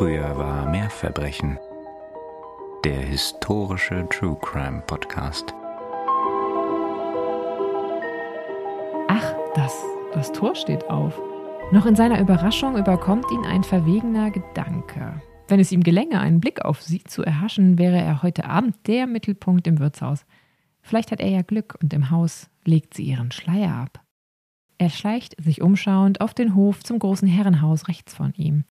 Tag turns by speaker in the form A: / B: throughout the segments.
A: Früher war mehr Verbrechen. Der historische True Crime Podcast.
B: Ach, das, das Tor steht auf. Noch in seiner Überraschung überkommt ihn ein verwegener Gedanke. Wenn es ihm gelänge, einen Blick auf sie zu erhaschen, wäre er heute Abend der Mittelpunkt im Wirtshaus. Vielleicht hat er ja Glück und im Haus legt sie ihren Schleier ab. Er schleicht sich umschauend auf den Hof zum großen Herrenhaus rechts von ihm.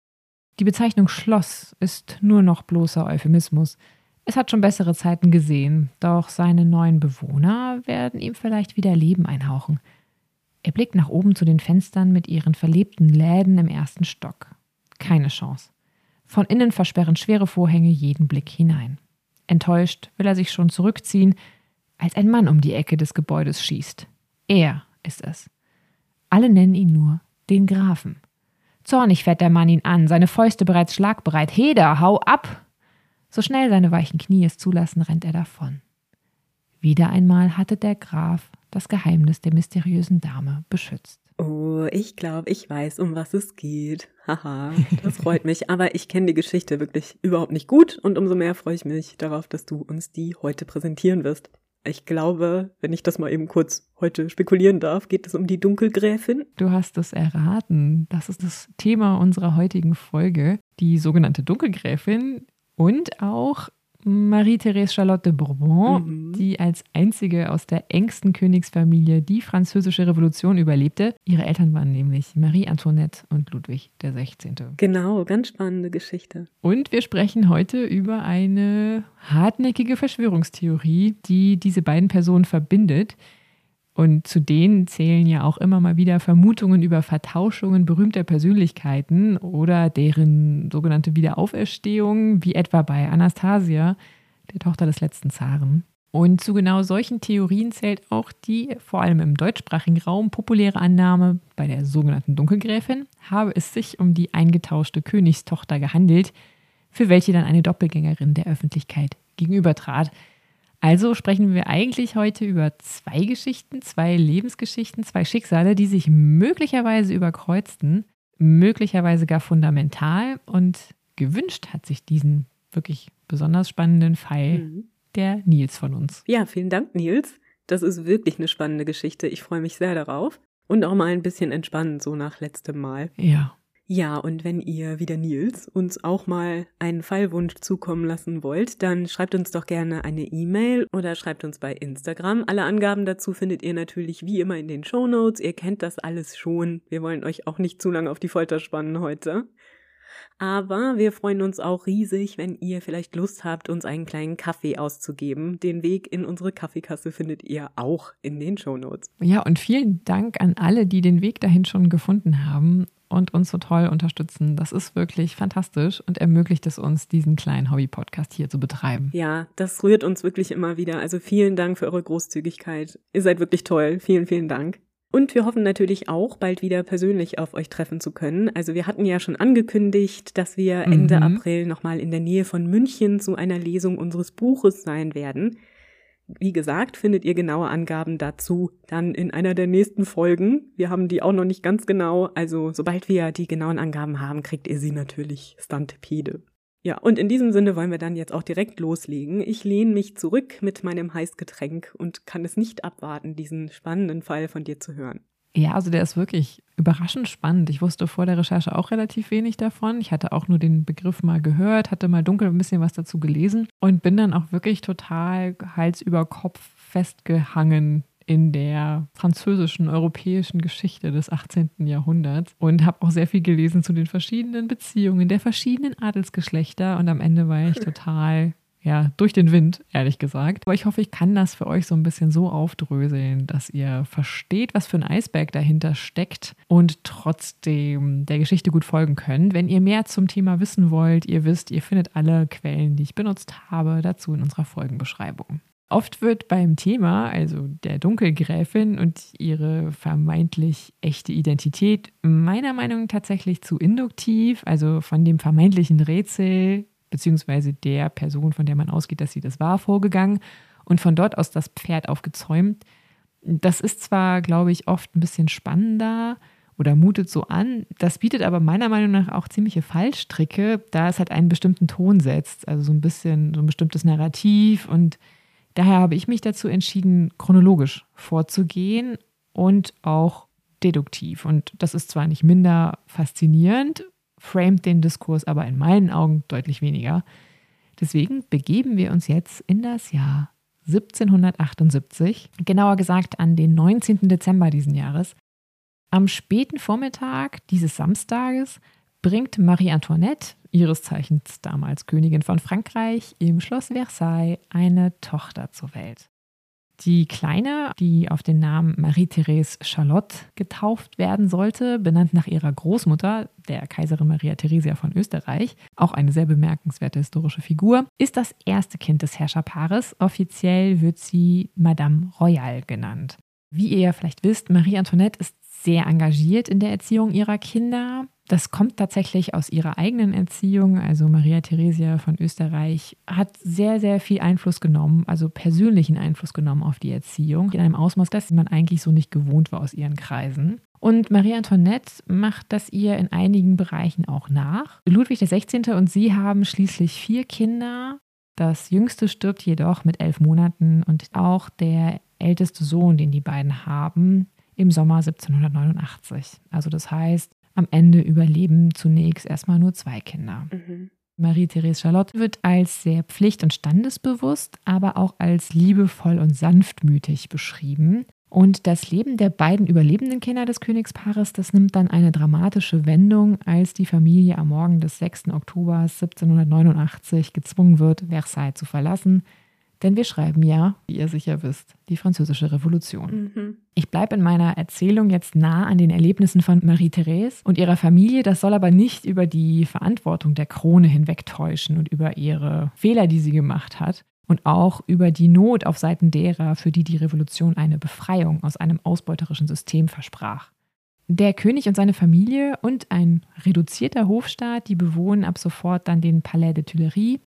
B: Die Bezeichnung Schloss ist nur noch bloßer Euphemismus. Es hat schon bessere Zeiten gesehen, doch seine neuen Bewohner werden ihm vielleicht wieder Leben einhauchen. Er blickt nach oben zu den Fenstern mit ihren verlebten Läden im ersten Stock. Keine Chance. Von innen versperren schwere Vorhänge jeden Blick hinein. Enttäuscht will er sich schon zurückziehen, als ein Mann um die Ecke des Gebäudes schießt. Er ist es. Alle nennen ihn nur den Grafen. Zornig fährt der Mann ihn an, seine Fäuste bereits schlagbereit. Heder, hau ab! So schnell seine weichen Knie es zulassen, rennt er davon. Wieder einmal hatte der Graf das Geheimnis der mysteriösen Dame beschützt.
C: Oh, ich glaube, ich weiß, um was es geht. Haha, das freut mich. Aber ich kenne die Geschichte wirklich überhaupt nicht gut und umso mehr freue ich mich darauf, dass du uns die heute präsentieren wirst. Ich glaube, wenn ich das mal eben kurz heute spekulieren darf, geht es um die Dunkelgräfin.
B: Du hast es erraten. Das ist das Thema unserer heutigen Folge. Die sogenannte Dunkelgräfin und auch Marie-Thérèse Charlotte de Bourbon, mhm. die als einzige aus der engsten Königsfamilie die französische Revolution überlebte. Ihre Eltern waren nämlich Marie Antoinette und Ludwig der 16.
C: Genau, ganz spannende Geschichte.
B: Und wir sprechen heute über eine hartnäckige Verschwörungstheorie, die diese beiden Personen verbindet. Und zu denen zählen ja auch immer mal wieder Vermutungen über Vertauschungen berühmter Persönlichkeiten oder deren sogenannte Wiederauferstehung, wie etwa bei Anastasia, der Tochter des letzten Zaren. Und zu genau solchen Theorien zählt auch die, vor allem im deutschsprachigen Raum, populäre Annahme, bei der sogenannten Dunkelgräfin habe es sich um die eingetauschte Königstochter gehandelt, für welche dann eine Doppelgängerin der Öffentlichkeit gegenübertrat. Also sprechen wir eigentlich heute über zwei Geschichten, zwei Lebensgeschichten, zwei Schicksale, die sich möglicherweise überkreuzten, möglicherweise gar fundamental und gewünscht hat sich diesen wirklich besonders spannenden Fall mhm. der Nils von uns.
C: Ja, vielen Dank, Nils. Das ist wirklich eine spannende Geschichte. Ich freue mich sehr darauf. Und auch mal ein bisschen entspannen, so nach letztem Mal.
B: Ja.
C: Ja, und wenn ihr wieder Nils uns auch mal einen Fallwunsch zukommen lassen wollt, dann schreibt uns doch gerne eine E-Mail oder schreibt uns bei Instagram. Alle Angaben dazu findet ihr natürlich wie immer in den Show Notes. Ihr kennt das alles schon. Wir wollen euch auch nicht zu lange auf die Folter spannen heute. Aber wir freuen uns auch riesig, wenn ihr vielleicht Lust habt, uns einen kleinen Kaffee auszugeben. Den Weg in unsere Kaffeekasse findet ihr auch in den Show Notes.
B: Ja, und vielen Dank an alle, die den Weg dahin schon gefunden haben und uns so toll unterstützen. Das ist wirklich fantastisch und ermöglicht es uns, diesen kleinen Hobby-Podcast hier zu betreiben.
C: Ja, das rührt uns wirklich immer wieder. Also vielen Dank für eure Großzügigkeit. Ihr seid wirklich toll. Vielen, vielen Dank. Und wir hoffen natürlich auch, bald wieder persönlich auf euch treffen zu können. Also wir hatten ja schon angekündigt, dass wir Ende mhm. April nochmal in der Nähe von München zu einer Lesung unseres Buches sein werden. Wie gesagt, findet ihr genaue Angaben dazu dann in einer der nächsten Folgen. Wir haben die auch noch nicht ganz genau. Also sobald wir die genauen Angaben haben, kriegt ihr sie natürlich Stantepede. Ja, und in diesem Sinne wollen wir dann jetzt auch direkt loslegen. Ich lehne mich zurück mit meinem Heißgetränk und kann es nicht abwarten, diesen spannenden Fall von dir zu hören.
B: Ja, also der ist wirklich überraschend spannend. Ich wusste vor der Recherche auch relativ wenig davon. Ich hatte auch nur den Begriff mal gehört, hatte mal dunkel ein bisschen was dazu gelesen und bin dann auch wirklich total Hals über Kopf festgehangen in der französischen, europäischen Geschichte des 18. Jahrhunderts und habe auch sehr viel gelesen zu den verschiedenen Beziehungen der verschiedenen Adelsgeschlechter und am Ende war ich total ja, durch den Wind, ehrlich gesagt. Aber ich hoffe, ich kann das für euch so ein bisschen so aufdröseln, dass ihr versteht, was für ein Eisberg dahinter steckt und trotzdem der Geschichte gut folgen könnt. Wenn ihr mehr zum Thema wissen wollt, ihr wisst, ihr findet alle Quellen, die ich benutzt habe, dazu in unserer Folgenbeschreibung. Oft wird beim Thema, also der Dunkelgräfin und ihre vermeintlich echte Identität, meiner Meinung nach tatsächlich zu induktiv, also von dem vermeintlichen Rätsel beziehungsweise der Person, von der man ausgeht, dass sie das war, vorgegangen und von dort aus das Pferd aufgezäumt. Das ist zwar, glaube ich, oft ein bisschen spannender oder mutet so an. Das bietet aber meiner Meinung nach auch ziemliche Fallstricke, da es halt einen bestimmten Ton setzt, also so ein bisschen so ein bestimmtes Narrativ. Und daher habe ich mich dazu entschieden, chronologisch vorzugehen und auch deduktiv. Und das ist zwar nicht minder faszinierend, framet den Diskurs aber in meinen Augen deutlich weniger. Deswegen begeben wir uns jetzt in das Jahr 1778, genauer gesagt an den 19. Dezember diesen Jahres. Am späten Vormittag dieses Samstages bringt Marie Antoinette, ihres Zeichens damals Königin von Frankreich, im Schloss Versailles eine Tochter zur Welt. Die Kleine, die auf den Namen Marie-Therese Charlotte getauft werden sollte, benannt nach ihrer Großmutter, der Kaiserin Maria Theresia von Österreich, auch eine sehr bemerkenswerte historische Figur, ist das erste Kind des Herrscherpaares. Offiziell wird sie Madame Royale genannt. Wie ihr ja vielleicht wisst, Marie Antoinette ist sehr engagiert in der Erziehung ihrer Kinder. Das kommt tatsächlich aus ihrer eigenen Erziehung. Also Maria Theresia von Österreich hat sehr, sehr viel Einfluss genommen, also persönlichen Einfluss genommen auf die Erziehung, in einem Ausmaß, das man eigentlich so nicht gewohnt war aus ihren Kreisen. Und Marie Antoinette macht das ihr in einigen Bereichen auch nach. Ludwig XVI. und sie haben schließlich vier Kinder. Das jüngste stirbt jedoch mit elf Monaten und auch der älteste Sohn, den die beiden haben, im Sommer 1789. Also das heißt, am Ende überleben zunächst erstmal nur zwei Kinder. Mhm. Marie-Therese Charlotte wird als sehr pflicht- und standesbewusst, aber auch als liebevoll und sanftmütig beschrieben. Und das Leben der beiden überlebenden Kinder des Königspaares, das nimmt dann eine dramatische Wendung, als die Familie am Morgen des 6. Oktober 1789 gezwungen wird, Versailles zu verlassen, denn wir schreiben ja, wie ihr sicher wisst, die Französische Revolution. Mhm. Ich bleibe in meiner Erzählung jetzt nah an den Erlebnissen von Marie-Therese und ihrer Familie. Das soll aber nicht über die Verantwortung der Krone hinwegtäuschen und über ihre Fehler, die sie gemacht hat. Und auch über die Not auf Seiten derer, für die die Revolution eine Befreiung aus einem ausbeuterischen System versprach. Der König und seine Familie und ein reduzierter Hofstaat, die bewohnen ab sofort dann den Palais de Tuileries,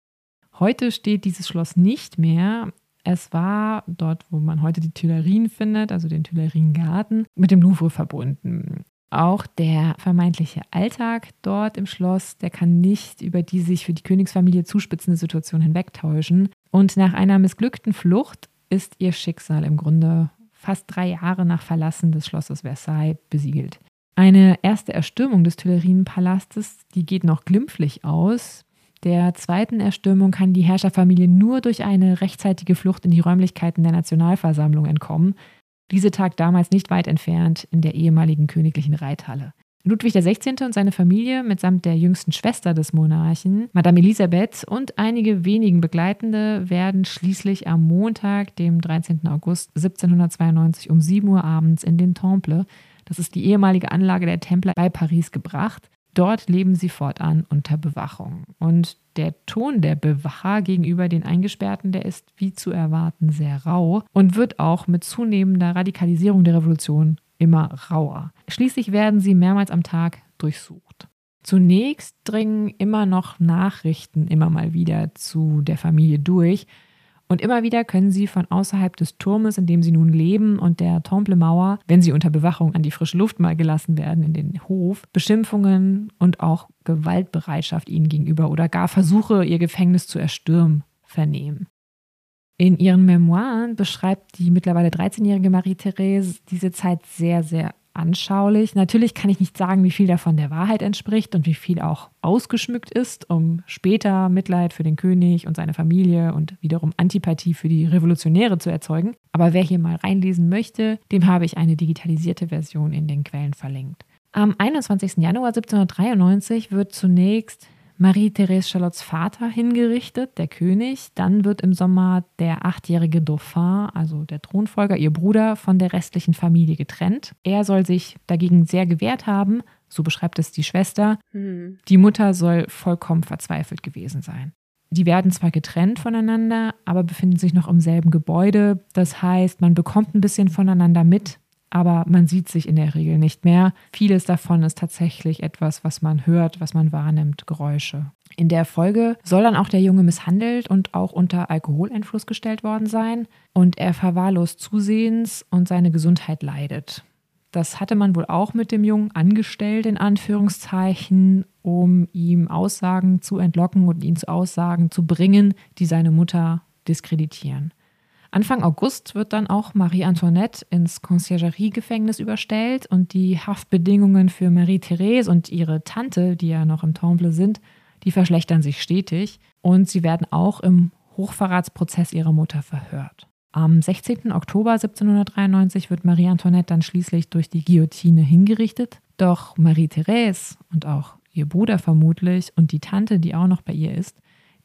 B: Heute steht dieses Schloss nicht mehr. Es war dort, wo man heute die Tuilerien findet, also den Tuileriengarten, mit dem Louvre verbunden. Auch der vermeintliche Alltag dort im Schloss, der kann nicht über die sich für die Königsfamilie zuspitzende Situation hinwegtäuschen. Und nach einer missglückten Flucht ist ihr Schicksal im Grunde fast drei Jahre nach Verlassen des Schlosses Versailles besiegelt. Eine erste Erstürmung des Tuilerienpalastes, die geht noch glimpflich aus. Der zweiten Erstürmung kann die Herrscherfamilie nur durch eine rechtzeitige Flucht in die Räumlichkeiten der Nationalversammlung entkommen. Diese tagt damals nicht weit entfernt in der ehemaligen königlichen Reithalle. Ludwig XVI. und seine Familie mitsamt der jüngsten Schwester des Monarchen, Madame Elisabeth und einige wenigen Begleitende werden schließlich am Montag, dem 13. August 1792 um 7 Uhr abends in den Temple, das ist die ehemalige Anlage der Templer bei Paris, gebracht. Dort leben sie fortan unter Bewachung. Und der Ton der Bewacher gegenüber den Eingesperrten, der ist wie zu erwarten sehr rau und wird auch mit zunehmender Radikalisierung der Revolution immer rauer. Schließlich werden sie mehrmals am Tag durchsucht. Zunächst dringen immer noch Nachrichten immer mal wieder zu der Familie durch, und immer wieder können sie von außerhalb des Turmes, in dem sie nun leben, und der Temple-Mauer, wenn sie unter Bewachung an die frische Luft mal gelassen werden, in den Hof, Beschimpfungen und auch Gewaltbereitschaft ihnen gegenüber oder gar Versuche, ihr Gefängnis zu erstürmen, vernehmen. In ihren Memoiren beschreibt die mittlerweile 13-jährige Marie-Therese diese Zeit sehr, sehr anschaulich. Natürlich kann ich nicht sagen, wie viel davon der Wahrheit entspricht und wie viel auch ausgeschmückt ist, um später Mitleid für den König und seine Familie und wiederum Antipathie für die Revolutionäre zu erzeugen. Aber wer hier mal reinlesen möchte, dem habe ich eine digitalisierte Version in den Quellen verlinkt. Am 21. Januar 1793 wird zunächst Marie-Therese Charlottes Vater hingerichtet, der König. Dann wird im Sommer der achtjährige Dauphin, also der Thronfolger, ihr Bruder, von der restlichen Familie getrennt. Er soll sich dagegen sehr gewehrt haben, so beschreibt es die Schwester. Hm. Die Mutter soll vollkommen verzweifelt gewesen sein. Die werden zwar getrennt voneinander, aber befinden sich noch im selben Gebäude. Das heißt, man bekommt ein bisschen voneinander mit, aber man sieht sich in der Regel nicht mehr. Vieles davon ist tatsächlich etwas, was man hört, was man wahrnimmt, Geräusche. In der Folge soll dann auch der Junge misshandelt und auch unter Alkoholeinfluss gestellt worden sein und er verwahrlost zusehends und seine Gesundheit leidet. Das hatte man wohl auch mit dem Jungen angestellt, in Anführungszeichen, um ihm Aussagen zu entlocken und ihn zu Aussagen zu bringen, die seine Mutter diskreditieren. Anfang August wird dann auch Marie Antoinette ins Conciergerie-Gefängnis überstellt und die Haftbedingungen für Marie-Therese und ihre Tante, die ja noch im Temple sind, die verschlechtern sich stetig und sie werden auch im Hochverratsprozess ihrer Mutter verhört. Am 16. Oktober 1793 wird Marie Antoinette dann schließlich durch die Guillotine hingerichtet. Doch Marie-Therese und auch ihr Bruder vermutlich und die Tante, die auch noch bei ihr ist,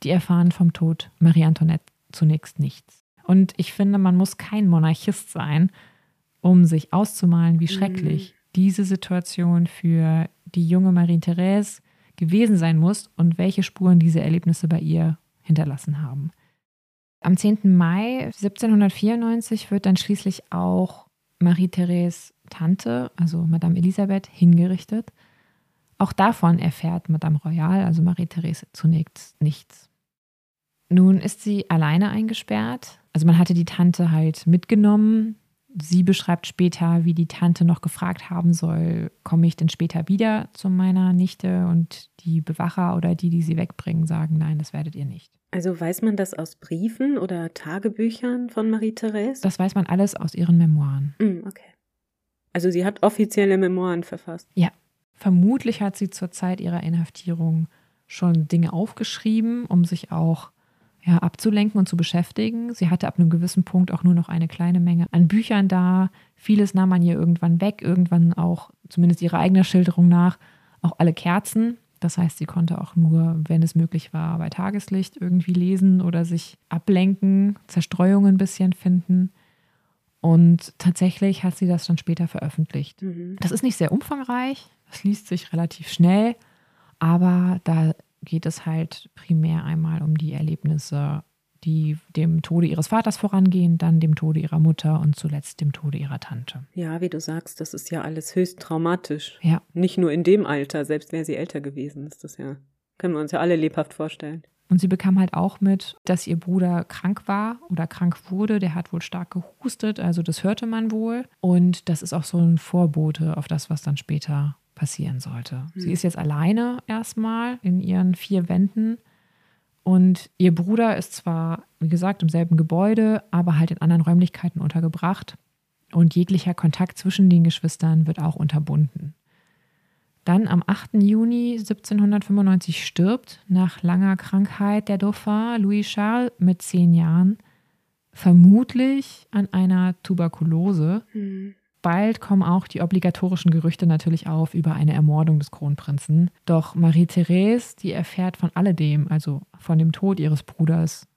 B: die erfahren vom Tod Marie Antoinette zunächst nichts. Und ich finde, man muss kein Monarchist sein, um sich auszumalen, wie schrecklich mhm. diese Situation für die junge Marie-Therese gewesen sein muss und welche Spuren diese Erlebnisse bei ihr hinterlassen haben. Am 10. Mai 1794 wird dann schließlich auch Marie-Therese Tante, also Madame Elisabeth, hingerichtet. Auch davon erfährt Madame Royal, also Marie-Therese, zunächst nichts. Nun ist sie alleine eingesperrt. Also man hatte die Tante halt mitgenommen. Sie beschreibt später, wie die Tante noch gefragt haben soll, komme ich denn später wieder zu meiner Nichte? Und die Bewacher oder die, die sie wegbringen, sagen, nein, das werdet ihr nicht.
C: Also weiß man das aus Briefen oder Tagebüchern von Marie-Therese?
B: Das weiß man alles aus ihren Memoiren.
C: Mm, okay. Also sie hat offizielle Memoiren verfasst.
B: Ja. Vermutlich hat sie zur Zeit ihrer Inhaftierung schon Dinge aufgeschrieben, um sich auch ja, abzulenken und zu beschäftigen. Sie hatte ab einem gewissen Punkt auch nur noch eine kleine Menge an Büchern da. Vieles nahm man ihr irgendwann weg, irgendwann auch, zumindest ihrer eigenen Schilderung nach, auch alle Kerzen. Das heißt, sie konnte auch nur, wenn es möglich war, bei Tageslicht irgendwie lesen oder sich ablenken, Zerstreuungen ein bisschen finden. Und tatsächlich hat sie das dann später veröffentlicht. Mhm. Das ist nicht sehr umfangreich, es liest sich relativ schnell, aber da geht es halt primär einmal um die Erlebnisse, die dem Tode ihres Vaters vorangehen, dann dem Tode ihrer Mutter und zuletzt dem Tode ihrer Tante.
C: Ja, wie du sagst, das ist ja alles höchst traumatisch.
B: Ja.
C: Nicht nur in dem Alter, selbst wäre sie älter gewesen, ist das ja, können wir uns ja alle lebhaft vorstellen.
B: Und sie bekam halt auch mit, dass ihr Bruder krank war oder krank wurde. Der hat wohl stark gehustet, also das hörte man wohl. Und das ist auch so ein Vorbote auf das, was dann später passieren sollte. Mhm. Sie ist jetzt alleine erstmal in ihren vier Wänden und ihr Bruder ist zwar, wie gesagt, im selben Gebäude, aber halt in anderen Räumlichkeiten untergebracht und jeglicher Kontakt zwischen den Geschwistern wird auch unterbunden. Dann am 8. Juni 1795 stirbt nach langer Krankheit der Dauphin Louis Charles mit zehn Jahren, vermutlich an einer Tuberkulose. Mhm. Bald kommen auch die obligatorischen Gerüchte natürlich auf über eine Ermordung des Kronprinzen. Doch Marie-Therese, die erfährt von alledem, also von dem Tod ihres Bruders,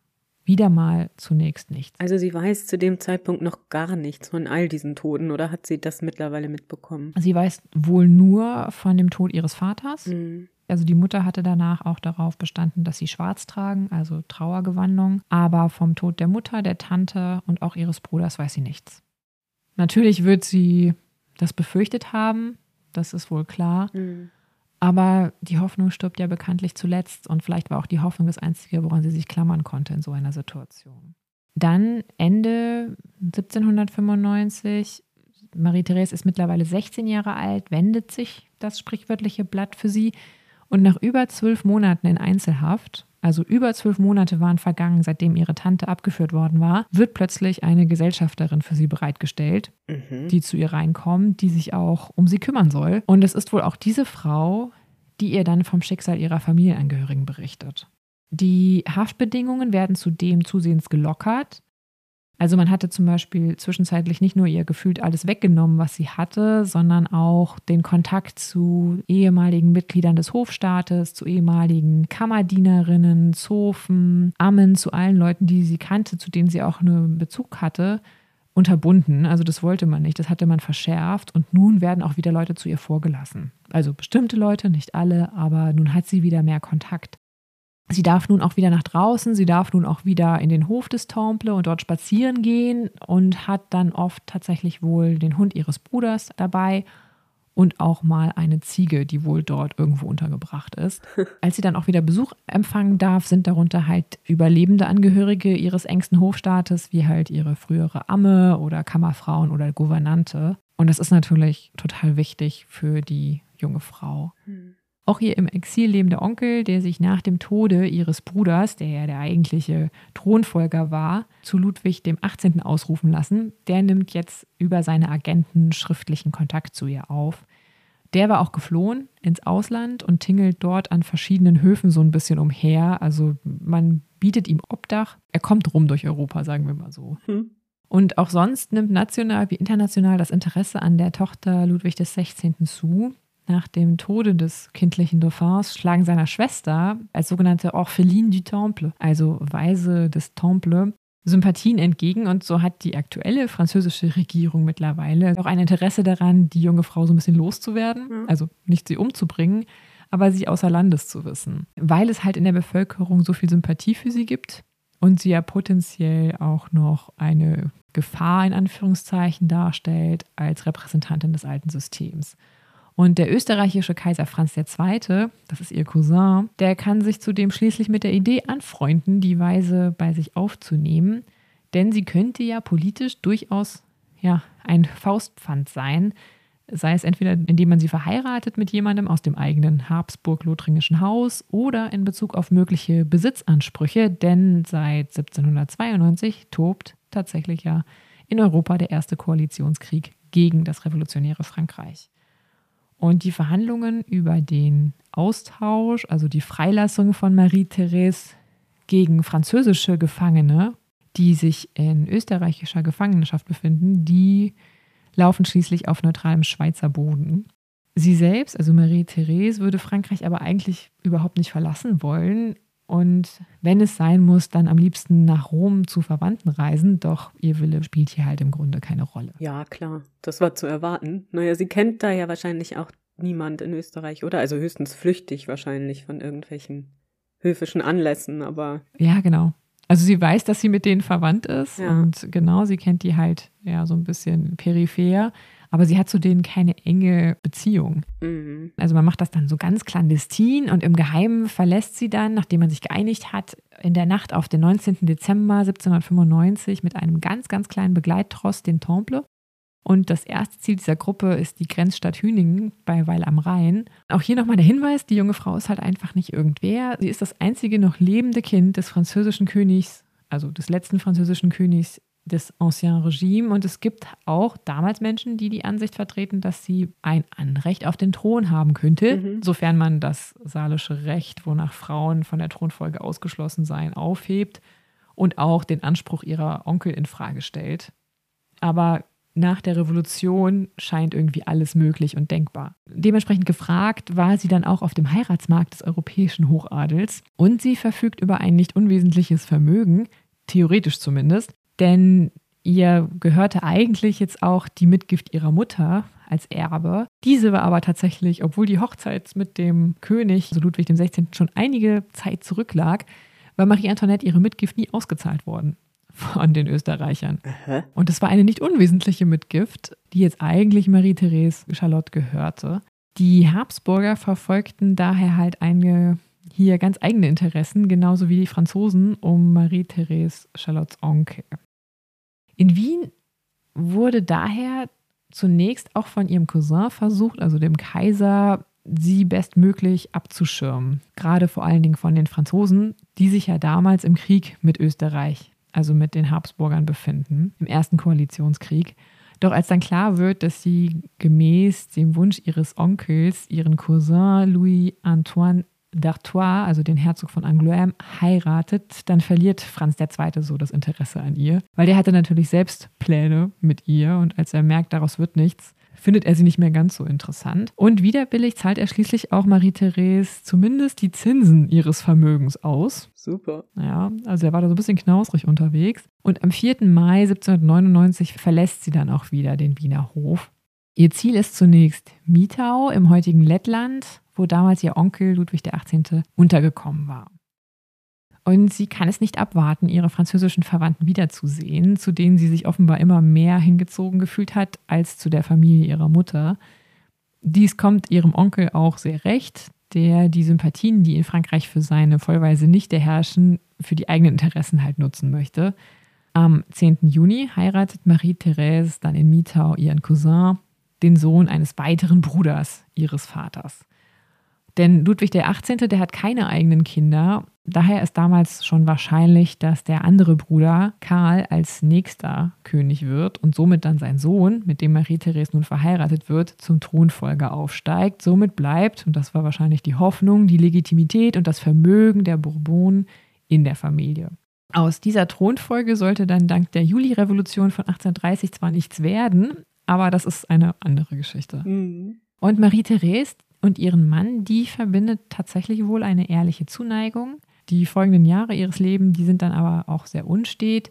B: wieder mal zunächst nichts.
C: Also sie weiß zu dem Zeitpunkt noch gar nichts von all diesen Toten oder hat sie das mittlerweile mitbekommen?
B: Sie weiß wohl nur von dem Tod ihres Vaters. Mhm. Also die Mutter hatte danach auch darauf bestanden, dass sie schwarz tragen, also Trauergewandung. Aber vom Tod der Mutter, der Tante und auch ihres Bruders weiß sie nichts. Natürlich wird sie das befürchtet haben, das ist wohl klar. Mhm. Aber die Hoffnung stirbt ja bekanntlich zuletzt und vielleicht war auch die Hoffnung das Einzige, woran sie sich klammern konnte in so einer Situation. Dann Ende 1795, Marie-Therese ist mittlerweile 16 Jahre alt, wendet sich das sprichwörtliche Blatt für sie und nach über zwölf Monaten in Einzelhaft also über zwölf Monate waren vergangen, seitdem ihre Tante abgeführt worden war, wird plötzlich eine Gesellschafterin für sie bereitgestellt, mhm. die zu ihr reinkommt, die sich auch um sie kümmern soll. Und es ist wohl auch diese Frau, die ihr dann vom Schicksal ihrer Familienangehörigen berichtet. Die Haftbedingungen werden zudem zusehends gelockert. Also man hatte zum Beispiel zwischenzeitlich nicht nur ihr gefühlt alles weggenommen, was sie hatte, sondern auch den Kontakt zu ehemaligen Mitgliedern des Hofstaates, zu ehemaligen Kammerdienerinnen, Zofen, Ammen, zu allen Leuten, die sie kannte, zu denen sie auch einen Bezug hatte, unterbunden. Also das wollte man nicht, das hatte man verschärft und nun werden auch wieder Leute zu ihr vorgelassen. Also bestimmte Leute, nicht alle, aber nun hat sie wieder mehr Kontakt. Sie darf nun auch wieder nach draußen, sie darf nun auch wieder in den Hof des Temple und dort spazieren gehen und hat dann oft tatsächlich wohl den Hund ihres Bruders dabei und auch mal eine Ziege, die wohl dort irgendwo untergebracht ist. Als sie dann auch wieder Besuch empfangen darf, sind darunter halt überlebende Angehörige ihres engsten Hofstaates, wie halt ihre frühere Amme oder Kammerfrauen oder Gouvernante. Und das ist natürlich total wichtig für die junge Frau. Hm. Auch ihr im Exil lebende Onkel, der sich nach dem Tode ihres Bruders, der ja der eigentliche Thronfolger war, zu Ludwig dem 18. ausrufen lassen, der nimmt jetzt über seine Agenten schriftlichen Kontakt zu ihr auf. Der war auch geflohen ins Ausland und tingelt dort an verschiedenen Höfen so ein bisschen umher. Also man bietet ihm Obdach. Er kommt rum durch Europa, sagen wir mal so. Hm. Und auch sonst nimmt national wie international das Interesse an der Tochter Ludwig XVI. zu. Nach dem Tode des kindlichen Dauphins schlagen seiner Schwester als sogenannte Orpheline du Temple, also Weise des Temple, Sympathien entgegen und so hat die aktuelle französische Regierung mittlerweile auch ein Interesse daran, die junge Frau so ein bisschen loszuwerden, mhm. also nicht sie umzubringen, aber sie außer Landes zu wissen, weil es halt in der Bevölkerung so viel Sympathie für sie gibt und sie ja potenziell auch noch eine Gefahr in Anführungszeichen darstellt als Repräsentantin des alten Systems. Und der österreichische Kaiser Franz II., das ist ihr Cousin, der kann sich zudem schließlich mit der Idee anfreunden, die Weise bei sich aufzunehmen, denn sie könnte ja politisch durchaus ja, ein Faustpfand sein, sei es entweder indem man sie verheiratet mit jemandem aus dem eigenen Habsburg-Lothringischen Haus oder in Bezug auf mögliche Besitzansprüche, denn seit 1792 tobt tatsächlich ja in Europa der erste Koalitionskrieg gegen das revolutionäre Frankreich. Und die Verhandlungen über den Austausch, also die Freilassung von Marie-Therese gegen französische Gefangene, die sich in österreichischer Gefangenschaft befinden, die laufen schließlich auf neutralem Schweizer Boden. Sie selbst, also Marie-Therese, würde Frankreich aber eigentlich überhaupt nicht verlassen wollen. Und wenn es sein muss, dann am liebsten nach Rom zu Verwandten reisen. Doch ihr Wille spielt hier halt im Grunde keine Rolle.
C: Ja, klar. Das war zu erwarten. Naja, sie kennt da ja wahrscheinlich auch niemand in Österreich, oder? Also höchstens flüchtig wahrscheinlich von irgendwelchen höfischen Anlässen, aber.
B: Ja, genau. Also sie weiß, dass sie mit denen verwandt ist ja. und genau, sie kennt die halt ja so ein bisschen peripher aber sie hat zu denen keine enge Beziehung. Mhm. Also man macht das dann so ganz clandestin und im Geheimen verlässt sie dann, nachdem man sich geeinigt hat, in der Nacht auf den 19. Dezember 1795 mit einem ganz, ganz kleinen Begleittross den Temple. Und das erste Ziel dieser Gruppe ist die Grenzstadt Hüningen bei Weil am Rhein. Auch hier nochmal der Hinweis, die junge Frau ist halt einfach nicht irgendwer. Sie ist das einzige noch lebende Kind des französischen Königs, also des letzten französischen Königs des Ancien Regime. Und es gibt auch damals Menschen, die die Ansicht vertreten, dass sie ein Anrecht auf den Thron haben könnte, mhm. sofern man das salische Recht, wonach Frauen von der Thronfolge ausgeschlossen seien, aufhebt und auch den Anspruch ihrer Onkel in Frage stellt. Aber nach der Revolution scheint irgendwie alles möglich und denkbar. Dementsprechend gefragt war sie dann auch auf dem Heiratsmarkt des europäischen Hochadels und sie verfügt über ein nicht unwesentliches Vermögen, theoretisch zumindest, denn ihr gehörte eigentlich jetzt auch die Mitgift ihrer Mutter als Erbe. Diese war aber tatsächlich, obwohl die Hochzeit mit dem König, also Ludwig XVI., schon einige Zeit zurücklag, war Marie Antoinette ihre Mitgift nie ausgezahlt worden von den Österreichern. Aha. Und es war eine nicht unwesentliche Mitgift, die jetzt eigentlich Marie-Therese Charlotte gehörte. Die Habsburger verfolgten daher halt eine hier ganz eigene Interessen, genauso wie die Franzosen um Marie-Therese Charlottes Onkel. In Wien wurde daher zunächst auch von ihrem Cousin versucht, also dem Kaiser, sie bestmöglich abzuschirmen. Gerade vor allen Dingen von den Franzosen, die sich ja damals im Krieg mit Österreich, also mit den Habsburgern befinden, im ersten Koalitionskrieg. Doch als dann klar wird, dass sie gemäß dem Wunsch ihres Onkels ihren Cousin Louis Antoine d'Artois, also den Herzog von Angoulême, heiratet, dann verliert Franz II. so das Interesse an ihr, weil der hatte natürlich selbst Pläne mit ihr und als er merkt, daraus wird nichts, findet er sie nicht mehr ganz so interessant. Und widerwillig zahlt er schließlich auch Marie-Therese zumindest die Zinsen ihres Vermögens aus.
C: Super.
B: Ja, also er war da so ein bisschen knausrig unterwegs. Und am 4. Mai 1799 verlässt sie dann auch wieder den Wiener Hof. Ihr Ziel ist zunächst Mitau im heutigen Lettland wo damals ihr Onkel Ludwig XVIII. untergekommen war. Und sie kann es nicht abwarten, ihre französischen Verwandten wiederzusehen, zu denen sie sich offenbar immer mehr hingezogen gefühlt hat als zu der Familie ihrer Mutter. Dies kommt ihrem Onkel auch sehr recht, der die Sympathien, die in Frankreich für seine vollweise Nichte herrschen, für die eigenen Interessen halt nutzen möchte. Am 10. Juni heiratet Marie-Thérèse dann in Mitau ihren Cousin, den Sohn eines weiteren Bruders ihres Vaters. Denn Ludwig der 18., der hat keine eigenen Kinder. Daher ist damals schon wahrscheinlich, dass der andere Bruder Karl als nächster König wird und somit dann sein Sohn, mit dem Marie-Therese nun verheiratet wird, zum Thronfolger aufsteigt. Somit bleibt, und das war wahrscheinlich die Hoffnung, die Legitimität und das Vermögen der Bourbonen in der Familie. Aus dieser Thronfolge sollte dann dank der Juli-Revolution von 1830 zwar nichts werden, aber das ist eine andere Geschichte. Mhm. Und Marie-Therese und ihren Mann, die verbindet tatsächlich wohl eine ehrliche Zuneigung. Die folgenden Jahre ihres Lebens, die sind dann aber auch sehr unstet,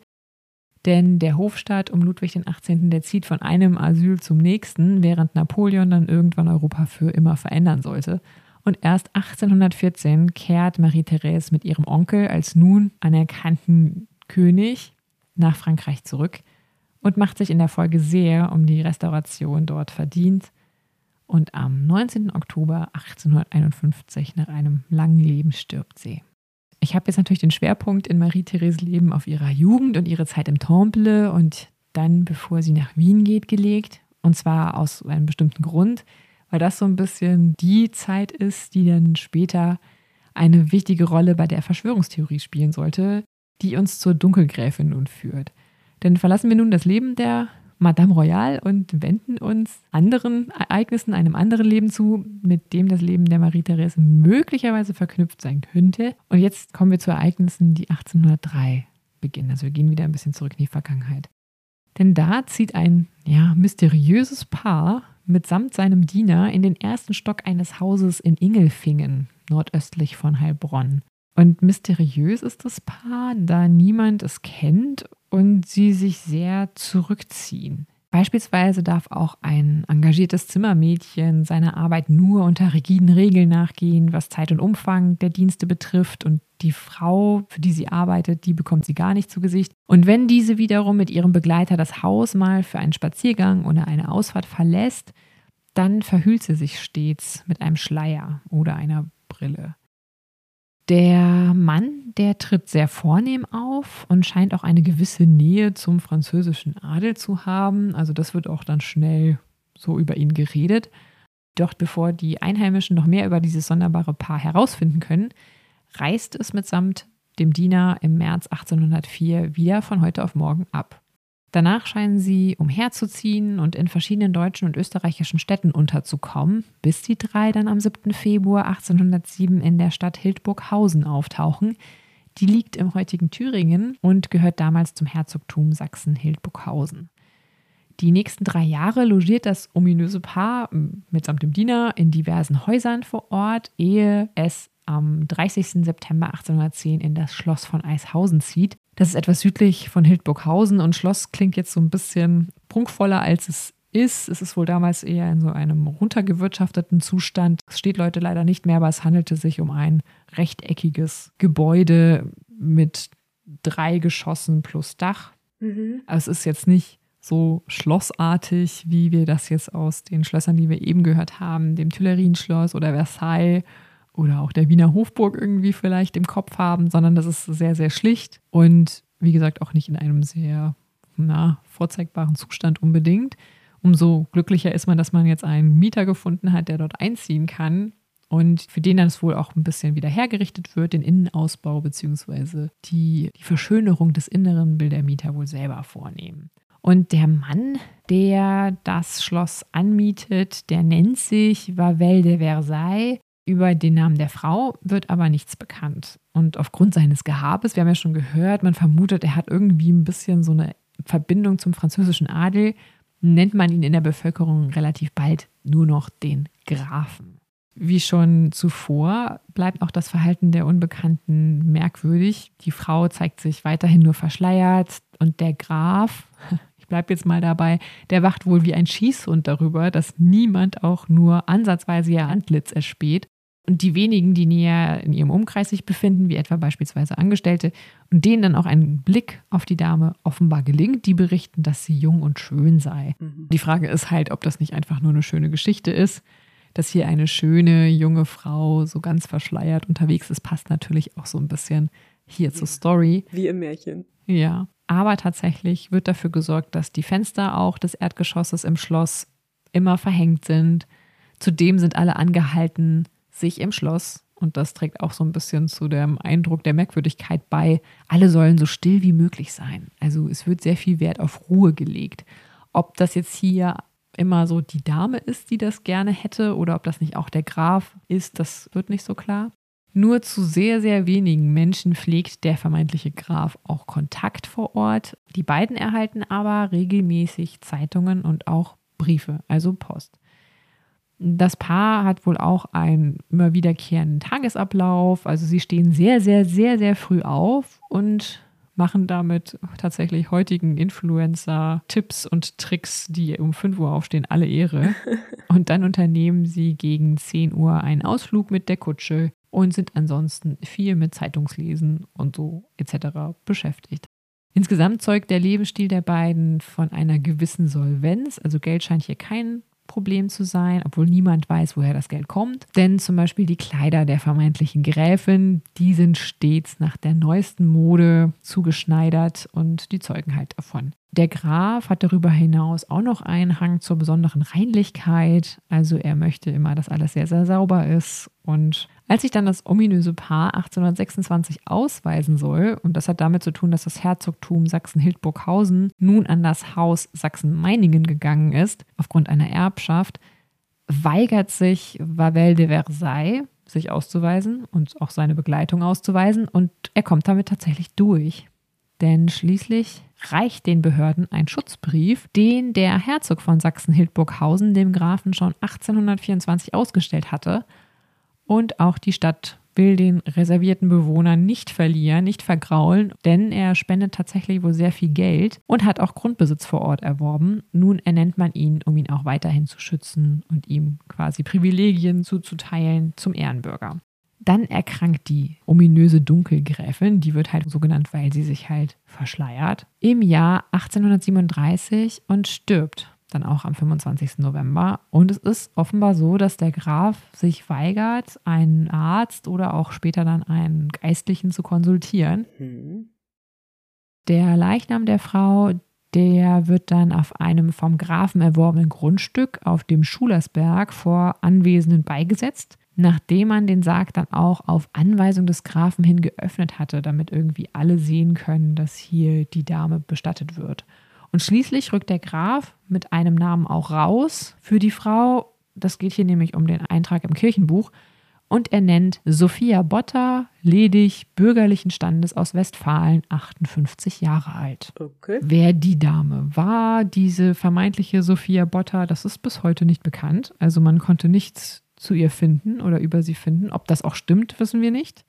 B: denn der Hofstaat um Ludwig XVIII., der zieht von einem Asyl zum nächsten, während Napoleon dann irgendwann Europa für immer verändern sollte. Und erst 1814 kehrt Marie-Therese mit ihrem Onkel als nun anerkannten König nach Frankreich zurück und macht sich in der Folge sehr um die Restauration dort verdient und am 19. Oktober 1851 nach einem langen Leben stirbt sie. Ich habe jetzt natürlich den Schwerpunkt in Marie-Therese Leben auf ihrer Jugend und ihre Zeit im Temple und dann, bevor sie nach Wien geht, gelegt. Und zwar aus einem bestimmten Grund, weil das so ein bisschen die Zeit ist, die dann später eine wichtige Rolle bei der Verschwörungstheorie spielen sollte, die uns zur Dunkelgräfin nun führt. Denn verlassen wir nun das Leben der Madame Royale und wenden uns anderen Ereignissen, einem anderen Leben zu, mit dem das Leben der Marie-Therese möglicherweise verknüpft sein könnte. Und jetzt kommen wir zu Ereignissen, die 1803 beginnen. Also wir gehen wieder ein bisschen zurück in die Vergangenheit. Denn da zieht ein ja, mysteriöses Paar mitsamt seinem Diener in den ersten Stock eines Hauses in Ingelfingen, nordöstlich von Heilbronn. Und mysteriös ist das Paar, da niemand es kennt und sie sich sehr zurückziehen. Beispielsweise darf auch ein engagiertes Zimmermädchen seiner Arbeit nur unter rigiden Regeln nachgehen, was Zeit und Umfang der Dienste betrifft. Und die Frau, für die sie arbeitet, die bekommt sie gar nicht zu Gesicht. Und wenn diese wiederum mit ihrem Begleiter das Haus mal für einen Spaziergang oder eine Ausfahrt verlässt, dann verhüllt sie sich stets mit einem Schleier oder einer Brille. Der Mann, der tritt sehr vornehm auf und scheint auch eine gewisse Nähe zum französischen Adel zu haben. Also das wird auch dann schnell so über ihn geredet. Doch bevor die Einheimischen noch mehr über dieses sonderbare Paar herausfinden können, reist es mitsamt dem Diener im März 1804 wieder von heute auf morgen ab. Danach scheinen sie umherzuziehen und in verschiedenen deutschen und österreichischen Städten unterzukommen, bis die drei dann am 7. Februar 1807 in der Stadt Hildburghausen auftauchen. Die liegt im heutigen Thüringen und gehört damals zum Herzogtum Sachsen-Hildburghausen. Die nächsten drei Jahre logiert das ominöse Paar mitsamt dem Diener in diversen Häusern vor Ort, ehe es am 30. September 1810 in das Schloss von Eishausen zieht. Das ist etwas südlich von Hildburghausen und Schloss klingt jetzt so ein bisschen prunkvoller, als es ist. Es ist wohl damals eher in so einem runtergewirtschafteten Zustand. Es steht Leute leider nicht mehr, aber es handelte sich um ein rechteckiges Gebäude mit drei Geschossen plus Dach. Mhm. Also es ist jetzt nicht so schlossartig, wie wir das jetzt aus den Schlössern, die wir eben gehört haben, dem Tuilerienschloss oder Versailles oder auch der Wiener Hofburg irgendwie vielleicht im Kopf haben, sondern das ist sehr, sehr schlicht und wie gesagt auch nicht in einem sehr na, vorzeigbaren Zustand unbedingt. Umso glücklicher ist man, dass man jetzt einen Mieter gefunden hat, der dort einziehen kann und für den dann es wohl auch ein bisschen wieder hergerichtet wird, den Innenausbau bzw. Die, die Verschönerung des Inneren will der Mieter wohl selber vornehmen. Und der Mann, der das Schloss anmietet, der nennt sich Vavel de Versailles über den Namen der Frau wird aber nichts bekannt. Und aufgrund seines Gehabes, wir haben ja schon gehört, man vermutet, er hat irgendwie ein bisschen so eine Verbindung zum französischen Adel, nennt man ihn in der Bevölkerung relativ bald nur noch den Grafen. Wie schon zuvor bleibt auch das Verhalten der Unbekannten merkwürdig. Die Frau zeigt sich weiterhin nur verschleiert und der Graf, ich bleibe jetzt mal dabei, der wacht wohl wie ein Schießhund darüber, dass niemand auch nur ansatzweise ihr Antlitz erspäht Und die wenigen, die näher in ihrem Umkreis sich befinden, wie etwa beispielsweise Angestellte, und denen dann auch ein Blick auf die Dame offenbar gelingt, die berichten, dass sie jung und schön sei. Mhm. Die Frage ist halt, ob das nicht einfach nur eine schöne Geschichte ist, dass hier eine schöne junge Frau so ganz verschleiert unterwegs ist, passt natürlich auch so ein bisschen hier zur Story.
C: Wie im Märchen.
B: Ja, aber tatsächlich wird dafür gesorgt, dass die Fenster auch des Erdgeschosses im Schloss immer verhängt sind. Zudem sind alle angehalten, sich im Schloss, und das trägt auch so ein bisschen zu dem Eindruck der Merkwürdigkeit bei, alle sollen so still wie möglich sein. Also es wird sehr viel Wert auf Ruhe gelegt. Ob das jetzt hier immer so die Dame ist, die das gerne hätte, oder ob das nicht auch der Graf ist, das wird nicht so klar. Nur zu sehr, sehr wenigen Menschen pflegt der vermeintliche Graf auch Kontakt vor Ort. Die beiden erhalten aber regelmäßig Zeitungen und auch Briefe, also Post. Das Paar hat wohl auch einen immer wiederkehrenden Tagesablauf. Also sie stehen sehr, sehr, sehr, sehr früh auf und machen damit tatsächlich heutigen Influencer Tipps und Tricks, die um 5 Uhr aufstehen, alle Ehre. Und dann unternehmen sie gegen 10 Uhr einen Ausflug mit der Kutsche und sind ansonsten viel mit Zeitungslesen und so etc. beschäftigt. Insgesamt zeugt der Lebensstil der beiden von einer gewissen Solvenz, also Geld scheint hier kein Problem zu sein, obwohl niemand weiß, woher das Geld kommt. Denn zum Beispiel die Kleider der vermeintlichen Gräfin, die sind stets nach der neuesten Mode zugeschneidert und die zeugen halt davon. Der Graf hat darüber hinaus auch noch einen Hang zur besonderen Reinlichkeit. Also er möchte immer, dass alles sehr, sehr sauber ist. Und als sich dann das ominöse Paar 1826 ausweisen soll, und das hat damit zu tun, dass das Herzogtum Sachsen-Hildburghausen nun an das Haus Sachsen-Meiningen gegangen ist, aufgrund einer Erbschaft, weigert sich Vavel de Versailles, sich auszuweisen und auch seine Begleitung auszuweisen. Und er kommt damit tatsächlich durch. Denn schließlich reicht den Behörden ein Schutzbrief, den der Herzog von Sachsen-Hildburghausen dem Grafen schon 1824 ausgestellt hatte. Und auch die Stadt will den reservierten Bewohnern nicht verlieren, nicht vergraulen, denn er spendet tatsächlich wohl sehr viel Geld und hat auch Grundbesitz vor Ort erworben. Nun ernennt man ihn, um ihn auch weiterhin zu schützen und ihm quasi Privilegien zuzuteilen zum Ehrenbürger. Dann erkrankt die ominöse Dunkelgräfin, die wird halt so genannt, weil sie sich halt verschleiert, im Jahr 1837 und stirbt dann auch am 25. November. Und es ist offenbar so, dass der Graf sich weigert, einen Arzt oder auch später dann einen Geistlichen zu konsultieren. Mhm. Der Leichnam der Frau, der wird dann auf einem vom Grafen erworbenen Grundstück auf dem Schulersberg vor Anwesenden beigesetzt nachdem man den Sarg dann auch auf Anweisung des Grafen hin geöffnet hatte, damit irgendwie alle sehen können, dass hier die Dame bestattet wird. Und schließlich rückt der Graf mit einem Namen auch raus für die Frau. Das geht hier nämlich um den Eintrag im Kirchenbuch. Und er nennt Sophia Botter, ledig, bürgerlichen Standes aus Westfalen, 58 Jahre alt. Okay. Wer die Dame war, diese vermeintliche Sophia Botter, das ist bis heute nicht bekannt. Also man konnte nichts zu ihr finden oder über sie finden. Ob das auch stimmt, wissen wir nicht.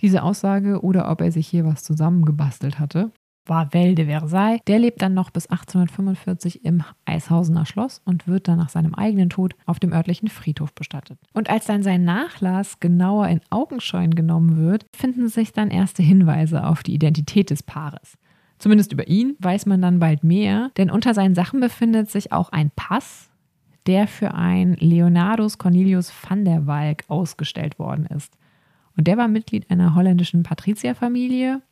B: Diese Aussage oder ob er sich hier was zusammengebastelt hatte. War Vel de Versailles. Der lebt dann noch bis 1845 im Eishausener Schloss und wird dann nach seinem eigenen Tod auf dem örtlichen Friedhof bestattet. Und als dann sein Nachlass genauer in Augenschein genommen wird, finden sich dann erste Hinweise auf die Identität des Paares. Zumindest über ihn weiß man dann bald mehr, denn unter seinen Sachen befindet sich auch ein Pass, der für ein Leonardus Cornelius van der Walk ausgestellt worden ist. Und der war Mitglied einer holländischen Patrizierfamilie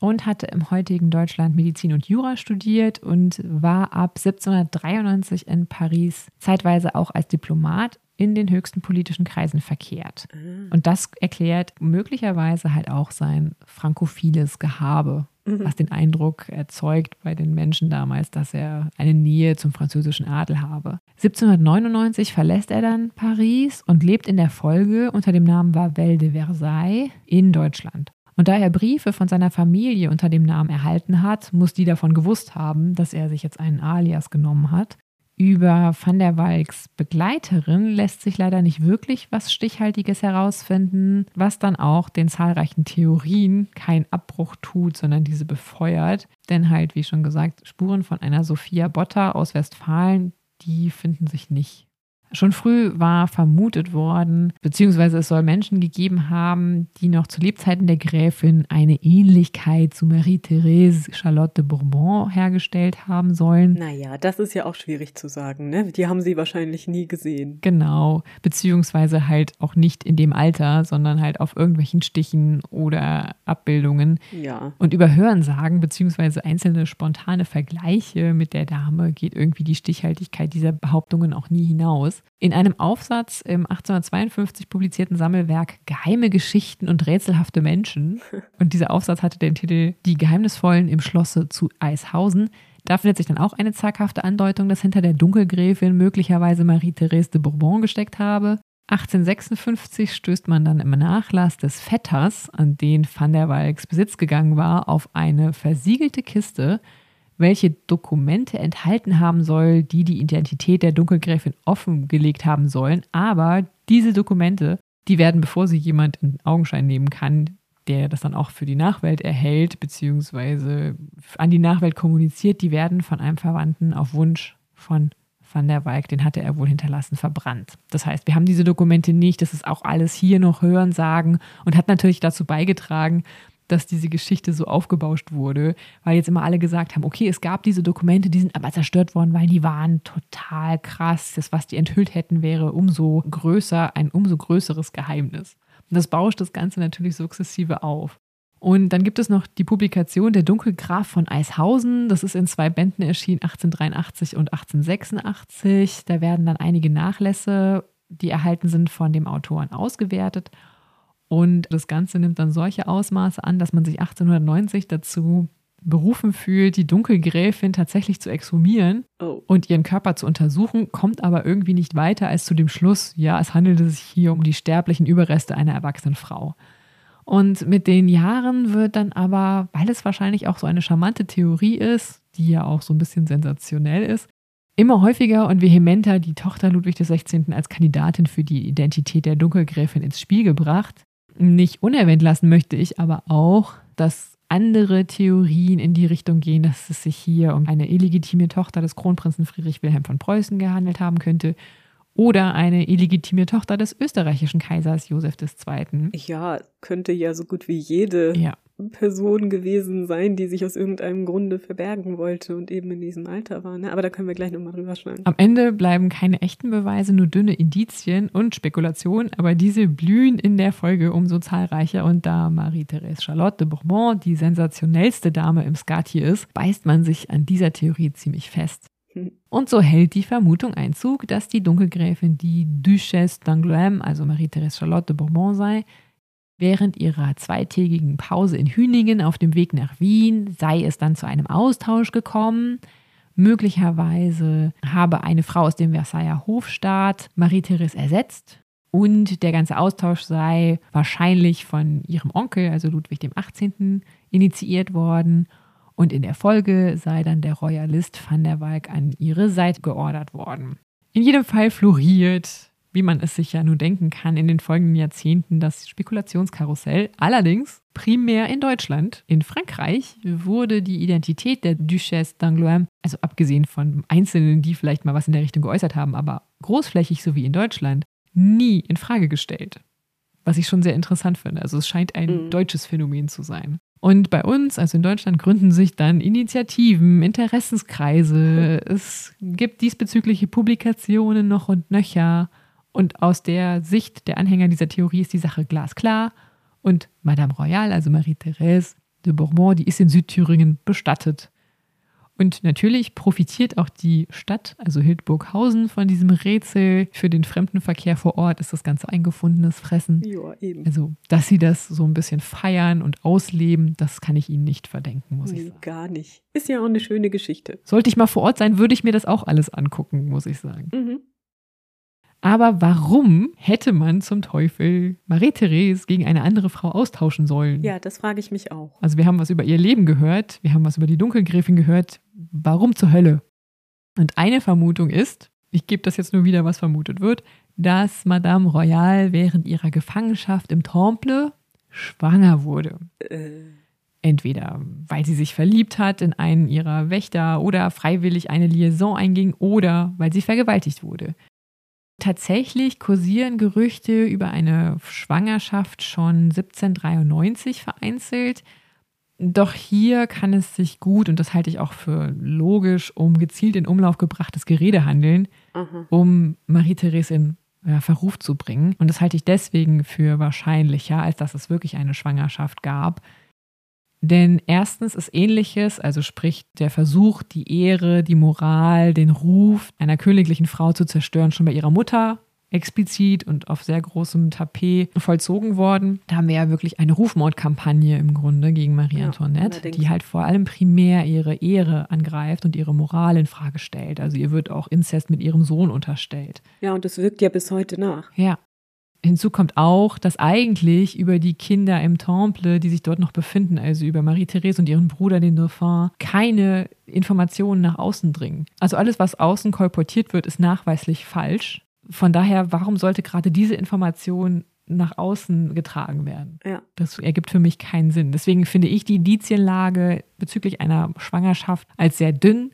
B: und hatte im heutigen Deutschland Medizin und Jura studiert und war ab 1793 in Paris zeitweise auch als Diplomat in den höchsten politischen Kreisen verkehrt. Ah. Und das erklärt möglicherweise halt auch sein frankophiles Gehabe mhm. was den Eindruck erzeugt bei den Menschen damals, dass er eine Nähe zum französischen Adel habe. 1799 verlässt er dann Paris und lebt in der Folge unter dem Namen Vavel de Versailles in Deutschland. Und da er Briefe von seiner Familie unter dem Namen erhalten hat, muss die davon gewusst haben, dass er sich jetzt einen Alias genommen hat. Über Van der Walks Begleiterin lässt sich leider nicht wirklich was Stichhaltiges herausfinden, was dann auch den zahlreichen Theorien keinen Abbruch tut, sondern diese befeuert. Denn halt, wie schon gesagt, Spuren von einer Sophia Botta aus Westfalen, die finden sich nicht. Schon früh war vermutet worden, beziehungsweise es soll Menschen gegeben haben, die noch zu Lebzeiten der Gräfin eine Ähnlichkeit zu Marie-Thérèse Charlotte de Bourbon hergestellt haben sollen.
C: Naja, das ist ja auch schwierig zu sagen, ne? Die haben sie wahrscheinlich nie gesehen.
B: Genau, beziehungsweise halt auch nicht in dem Alter, sondern halt auf irgendwelchen Stichen oder Abbildungen.
C: Ja.
B: Und über Hörensagen, beziehungsweise einzelne spontane Vergleiche mit der Dame geht irgendwie die Stichhaltigkeit dieser Behauptungen auch nie hinaus. In einem Aufsatz im 1852 publizierten Sammelwerk Geheime Geschichten und rätselhafte Menschen, und dieser Aufsatz hatte den Titel Die Geheimnisvollen im Schlosse zu Eishausen, da findet sich dann auch eine zaghafte Andeutung, dass hinter der Dunkelgräfin möglicherweise Marie-Thérèse de Bourbon gesteckt habe. 1856 stößt man dann im Nachlass des Vetters, an den Van der Walks Besitz gegangen war, auf eine versiegelte Kiste, welche Dokumente enthalten haben soll, die die Identität der Dunkelgräfin offengelegt haben sollen. Aber diese Dokumente, die werden, bevor sie jemand in Augenschein nehmen kann, der das dann auch für die Nachwelt erhält, beziehungsweise an die Nachwelt kommuniziert, die werden von einem Verwandten auf Wunsch von Van der Walk, den hatte er wohl hinterlassen, verbrannt. Das heißt, wir haben diese Dokumente nicht, das ist auch alles hier noch Hören, Sagen und hat natürlich dazu beigetragen, dass diese Geschichte so aufgebauscht wurde, weil jetzt immer alle gesagt haben, okay, es gab diese Dokumente, die sind aber zerstört worden, weil die waren total krass. Das, was die enthüllt hätten, wäre umso größer, ein umso größeres Geheimnis. Und das bauscht das Ganze natürlich sukzessive auf. Und dann gibt es noch die Publikation Der Dunkelgraf von Eishausen. Das ist in zwei Bänden erschienen, 1883 und 1886. Da werden dann einige Nachlässe, die erhalten sind, von dem Autoren ausgewertet. Und das Ganze nimmt dann solche Ausmaße an, dass man sich 1890 dazu berufen fühlt, die Dunkelgräfin tatsächlich zu exhumieren
C: Oh.
B: und ihren Körper zu untersuchen, kommt aber irgendwie nicht weiter als zu dem Schluss, ja, es handelte sich hier um die sterblichen Überreste einer erwachsenen Frau. Und mit den Jahren wird dann aber, weil es wahrscheinlich auch so eine charmante Theorie ist, die ja auch so ein bisschen sensationell ist, immer häufiger und vehementer die Tochter Ludwig XVI. als Kandidatin für die Identität der Dunkelgräfin ins Spiel gebracht. Nicht unerwähnt lassen möchte ich aber auch, dass andere Theorien in die Richtung gehen, dass es sich hier um eine illegitime Tochter des Kronprinzen Friedrich Wilhelm von Preußen gehandelt haben könnte oder eine illegitime Tochter des österreichischen Kaisers Josef II.
C: Ja, könnte ja so gut wie jede
B: Ja,
C: Person gewesen sein, die sich aus irgendeinem Grunde verbergen wollte und eben in diesem Alter war. Ne? Aber da können wir gleich nochmal drüber schnacken.
B: am Ende bleiben keine echten Beweise, nur dünne Indizien und Spekulationen, aber diese blühen in der Folge umso zahlreicher und da Marie-Thérèse Charlotte de Bourbon die sensationellste Dame im Skat hier ist, beißt man sich an dieser Theorie ziemlich fest. Und so hält die Vermutung Einzug, dass die Dunkelgräfin die Duchesse d'Angoulême, also Marie-Thérèse Charlotte de Bourbon sei. Während ihrer zweitägigen Pause in Hüningen auf dem Weg nach Wien sei es dann zu einem Austausch gekommen. Möglicherweise habe eine Frau aus dem Versailler Hofstaat Marie-Thérèse ersetzt und der ganze Austausch sei wahrscheinlich von ihrem Onkel, also Ludwig dem 18., initiiert worden und in der Folge sei dann der Royalist van der Walk an ihre Seite geordert worden. In jedem Fall floriert, wie man es sich ja nur denken kann, in den folgenden Jahrzehnten das Spekulationskarussell. Allerdings primär in Deutschland. In Frankreich wurde die Identität der Duchesse d'Angoulême, also abgesehen von Einzelnen, die vielleicht mal was in der Richtung geäußert haben, aber großflächig so wie in Deutschland, nie in Frage gestellt. Was ich schon sehr interessant finde. Also es scheint ein
C: Mhm.
B: deutsches Phänomen zu sein. Und bei uns, also in Deutschland, gründen sich dann Initiativen, Interessenskreise. Es gibt diesbezügliche Publikationen noch und nöcher. Und aus der Sicht der Anhänger dieser Theorie ist die Sache glasklar. Und Madame Royale, also Marie-Thérèse de Bourbon, die ist in Südthüringen bestattet. Und natürlich profitiert auch die Stadt, also Hildburghausen, von diesem Rätsel. Für den Fremdenverkehr vor Ort ist das Ganze eingefundenes Fressen.
C: Ja, eben.
B: Also, dass sie das so ein bisschen feiern und ausleben, das kann ich ihnen nicht verdenken, muss ich
C: Nee,
B: sagen.
C: gar nicht. Ist ja auch eine schöne Geschichte.
B: Sollte ich mal vor Ort sein, würde ich mir das auch alles angucken, muss ich sagen.
C: Mhm.
B: Aber warum hätte man zum Teufel Marie-Therese gegen eine andere Frau austauschen sollen?
C: Ja, das frage ich mich auch.
B: Also wir haben was über ihr Leben gehört, wir haben was über die Dunkelgräfin gehört. Warum zur Hölle? Und eine Vermutung ist, ich gebe das jetzt nur wieder, was vermutet wird, dass Madame Royale während ihrer Gefangenschaft im Temple schwanger wurde.
C: Äh,
B: Entweder weil sie sich verliebt hat in einen ihrer Wächter oder freiwillig eine Liaison einging oder weil sie vergewaltigt wurde. Tatsächlich kursieren Gerüchte über eine Schwangerschaft schon 1793 vereinzelt. Doch hier kann es sich gut, und das halte ich auch für logisch, um gezielt in Umlauf gebrachtes Gerede handeln,
C: Aha.
B: um Marie-Therese in ja, Verruf zu bringen. Und das halte ich deswegen für wahrscheinlicher, als dass es wirklich eine Schwangerschaft gab. Denn erstens ist ähnliches, also sprich der Versuch, die Ehre, die Moral, den Ruf einer königlichen Frau zu zerstören, schon bei ihrer Mutter explizit und auf sehr großem Tapet vollzogen worden. Da haben wir ja wirklich eine Rufmordkampagne im Grunde gegen Marie
C: Ja,
B: Antoinette,
C: allerdings.
B: die halt vor allem primär ihre Ehre angreift und ihre Moral in Frage stellt. Also ihr wird auch Inzest mit ihrem Sohn unterstellt.
C: Ja, und das wirkt ja bis heute nach.
B: Ja. Hinzu kommt auch, dass eigentlich über die Kinder im Temple, die sich dort noch befinden, also über Marie-Therese und ihren Bruder, den Dauphin, keine Informationen nach außen dringen. Also alles, was außen kolportiert wird, ist nachweislich falsch. Von daher, warum sollte gerade diese Information nach außen getragen werden?
C: Ja.
B: Das ergibt für mich keinen Sinn. Deswegen finde ich die Indizienlage bezüglich einer Schwangerschaft als sehr dünn.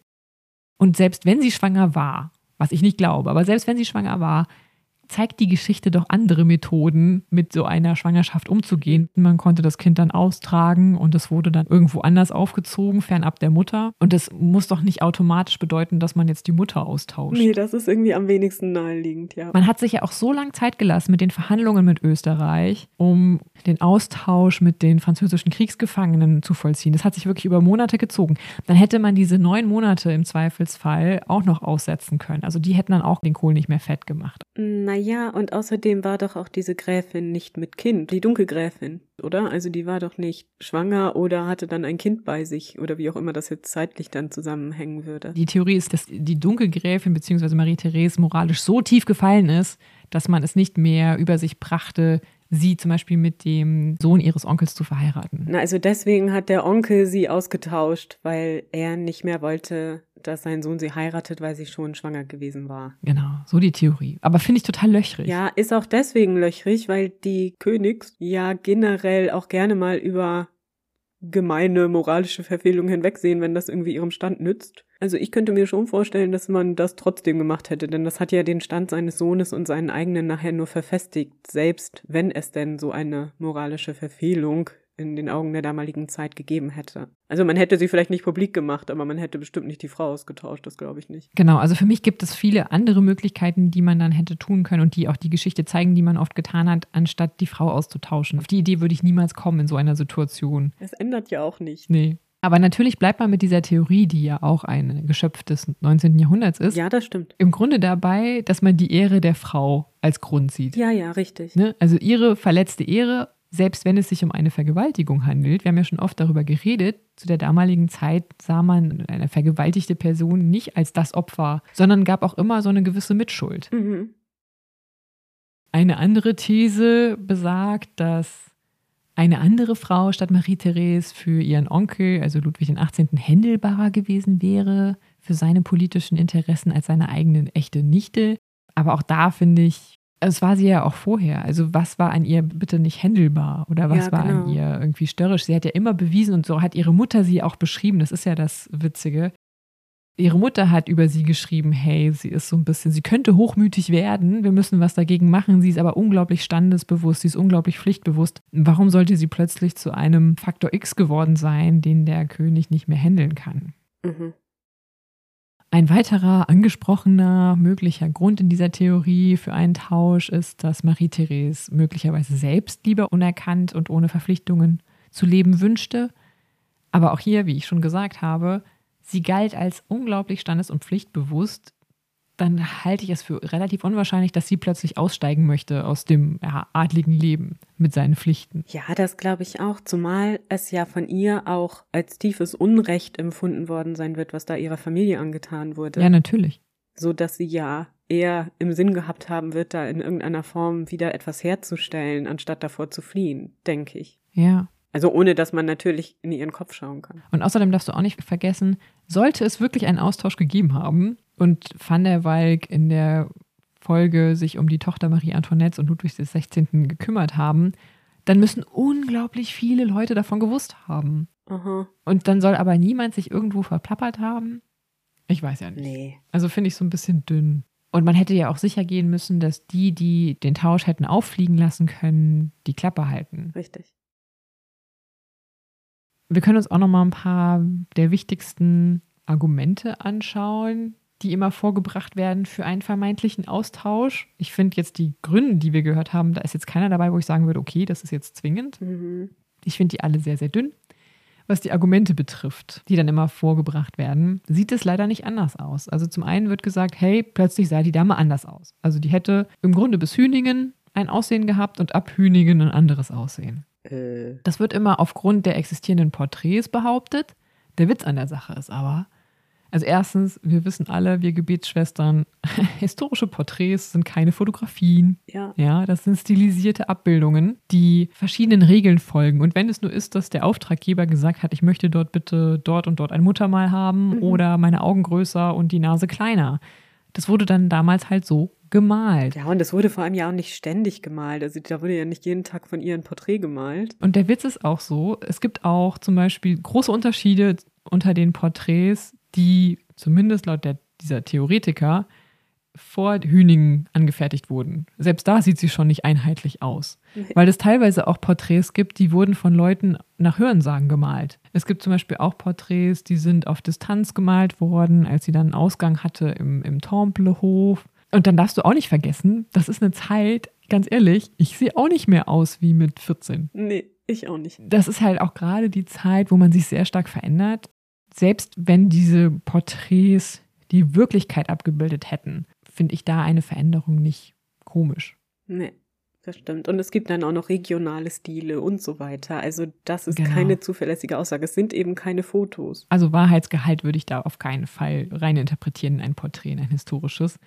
B: Und selbst wenn sie schwanger war, was ich nicht glaube, aber selbst wenn sie schwanger war, zeigt die Geschichte doch andere Methoden, mit so einer Schwangerschaft umzugehen. Man konnte das Kind dann austragen und es wurde dann irgendwo anders aufgezogen, fernab der Mutter. Und das muss doch nicht automatisch bedeuten, dass man jetzt die Mutter austauscht.
C: Nee, das ist irgendwie am wenigsten naheliegend, ja.
B: Man hat sich ja auch so lange Zeit gelassen mit den Verhandlungen mit Österreich, um den Austausch mit den französischen Kriegsgefangenen zu vollziehen. Das hat sich wirklich über Monate gezogen. Dann hätte man diese neun Monate im Zweifelsfall auch noch aussetzen können. Also die hätten dann auch den Kohl nicht mehr fett gemacht.
C: Naja, und außerdem war doch auch diese Gräfin nicht mit Kind, die Dunkelgräfin, oder? Also die war doch nicht schwanger oder hatte dann ein Kind bei sich oder wie auch immer das jetzt zeitlich dann zusammenhängen würde.
B: Die Theorie ist, dass die Dunkelgräfin bzw. Marie-Therese moralisch so tief gefallen ist, dass man es nicht mehr über sich brachte, sie zum Beispiel mit dem Sohn ihres Onkels zu verheiraten.
C: Na, also deswegen hat der Onkel sie ausgetauscht, weil er nicht mehr wollte, dass sein Sohn sie heiratet, weil sie schon schwanger gewesen war.
B: Genau, so die Theorie. Aber finde ich total löchrig.
C: Ja, ist auch deswegen löchrig, weil die Königs ja generell auch gerne mal über gemeine moralische Verfehlungen hinwegsehen, wenn das irgendwie ihrem Stand nützt. Also ich könnte mir schon vorstellen, dass man das trotzdem gemacht hätte, denn das hat ja den Stand seines Sohnes und seinen eigenen nachher nur verfestigt, selbst wenn es denn so eine moralische Verfehlung in den Augen der damaligen Zeit gegeben hätte. Also man hätte sie vielleicht nicht publik gemacht, aber man hätte bestimmt nicht die Frau ausgetauscht, das glaube ich nicht.
B: Genau, also für mich gibt es viele andere Möglichkeiten, die man dann hätte tun können und die auch die Geschichte zeigen, die man oft getan hat, anstatt die Frau auszutauschen. Auf die Idee würde ich niemals kommen in so einer Situation.
C: Es ändert ja auch nicht.
B: Nee. Aber natürlich bleibt man mit dieser Theorie, die ja auch ein Geschöpf des 19. Jahrhunderts ist,
C: Ja, das stimmt.
B: im Grunde dabei, dass man die Ehre der Frau als Grund sieht.
C: Ja, ja, richtig.
B: Ne? Also ihre verletzte Ehre, selbst wenn es sich um eine Vergewaltigung handelt, wir haben ja schon oft darüber geredet, zu der damaligen Zeit sah man eine vergewaltigte Person nicht als das Opfer, sondern gab auch immer so eine gewisse Mitschuld.
C: Mhm.
B: Eine andere These besagt, dass eine andere Frau statt Marie-Therese für ihren Onkel, also Ludwig XVIII., händelbarer gewesen wäre für seine politischen Interessen als seine eigene echte Nichte. Aber auch da finde ich, es war sie ja auch vorher. Also was war an ihr bitte nicht händelbar oder was
C: Ja,
B: war an
C: genau.
B: ihr irgendwie störrisch? Sie hat ja immer bewiesen und so hat ihre Mutter sie auch beschrieben. Das ist ja das Witzige. Ihre Mutter hat über sie geschrieben, hey, sie ist so ein bisschen, sie könnte hochmütig werden, wir müssen was dagegen machen, sie ist aber unglaublich standesbewusst, sie ist unglaublich pflichtbewusst. Warum sollte sie plötzlich zu einem Faktor X geworden sein, den der König nicht mehr handeln kann?
C: Mhm.
B: Ein weiterer angesprochener möglicher Grund in dieser Theorie für einen Tausch ist, dass Marie-Therese möglicherweise selbst lieber unerkannt und ohne Verpflichtungen zu leben wünschte. Aber auch hier, wie ich schon gesagt habe, sie galt als unglaublich standes- und pflichtbewusst. Dann halte ich es für relativ unwahrscheinlich, dass sie plötzlich aussteigen möchte aus dem ja, adligen Leben mit seinen Pflichten.
C: Ja, das glaube ich auch, zumal es ja von ihr auch als tiefes Unrecht empfunden worden sein wird, was da ihrer Familie angetan wurde.
B: Ja, natürlich.
C: so dass sie ja eher im Sinn gehabt haben wird, da in irgendeiner Form wieder etwas herzustellen, anstatt davor zu fliehen, denke ich.
B: Ja.
C: Also ohne, dass man natürlich in ihren Kopf schauen kann.
B: Und außerdem darfst du auch nicht vergessen, sollte es wirklich einen Austausch gegeben haben und Van der Walk in der Folge sich um die Tochter Marie Antoinette und Ludwig XVI. gekümmert haben, dann müssen unglaublich viele Leute davon gewusst haben.
C: Aha.
B: Und dann soll aber niemand sich irgendwo verplappert haben. Ich weiß ja nicht.
C: Nee.
B: Also finde ich so ein bisschen dünn. Und man hätte ja auch sicher gehen müssen, dass die, die den Tausch hätten auffliegen lassen können, die Klappe halten.
C: Richtig.
B: Wir können uns auch noch mal ein paar der wichtigsten Argumente anschauen, die immer vorgebracht werden für einen vermeintlichen Austausch. Ich finde jetzt die Gründe, die wir gehört haben, da ist jetzt keiner dabei, wo ich sagen würde, okay, das ist jetzt zwingend.
C: Mhm.
B: Ich finde die alle sehr, sehr dünn. Was die Argumente betrifft, die dann immer vorgebracht werden, sieht es leider nicht anders aus. Also zum einen wird gesagt, hey, plötzlich sah die Dame anders aus. Also die hätte im Grunde bis Hüningen ein Aussehen gehabt und ab Hüningen ein anderes Aussehen.
C: Äh,
B: Das wird immer aufgrund der existierenden Porträts behauptet. Der Witz an der Sache ist aber, also erstens, wir wissen alle, wir Gebetsschwestern, historische Porträts sind keine Fotografien.
C: ja.
B: Ja, das sind stilisierte Abbildungen, die verschiedenen Regeln folgen. Und wenn es nur ist, dass der Auftraggeber gesagt hat, ich möchte dort bitte dort und dort ein Muttermal haben
C: Mhm.
B: oder meine Augen größer und die Nase kleiner. Das wurde dann damals halt so gemalt.
C: Ja, und das wurde vor allem ja auch nicht ständig gemalt. Also da wurde ja nicht jeden Tag von ihr ein Porträt gemalt.
B: Und der Witz ist auch so, es gibt auch zum Beispiel große Unterschiede unter den Porträts, die zumindest laut der, dieser Theoretiker vor Hüningen angefertigt wurden. Selbst da sieht sie schon nicht einheitlich aus.
C: Nee.
B: Weil es teilweise auch Porträts gibt, die wurden von Leuten nach Hörensagen gemalt. Es gibt zum Beispiel auch Porträts, die sind auf Distanz gemalt worden, als sie dann einen Ausgang hatte im, im Templehof. Und dann darfst du auch nicht vergessen, das ist eine Zeit, ganz ehrlich, ich sehe auch nicht mehr aus wie mit 14
C: Nee, ich auch nicht.
B: das ist halt auch gerade die Zeit, wo man sich sehr stark verändert. Selbst wenn diese Porträts die Wirklichkeit abgebildet hätten, finde ich da eine Veränderung nicht komisch.
C: Nee, das stimmt. Und es gibt dann auch noch regionale Stile und so weiter. Also das ist
B: Genau.
C: keine zuverlässige Aussage. Es sind eben keine Fotos.
B: Also Wahrheitsgehalt würde ich da auf keinen Fall rein interpretieren in ein Porträt, in ein historisches.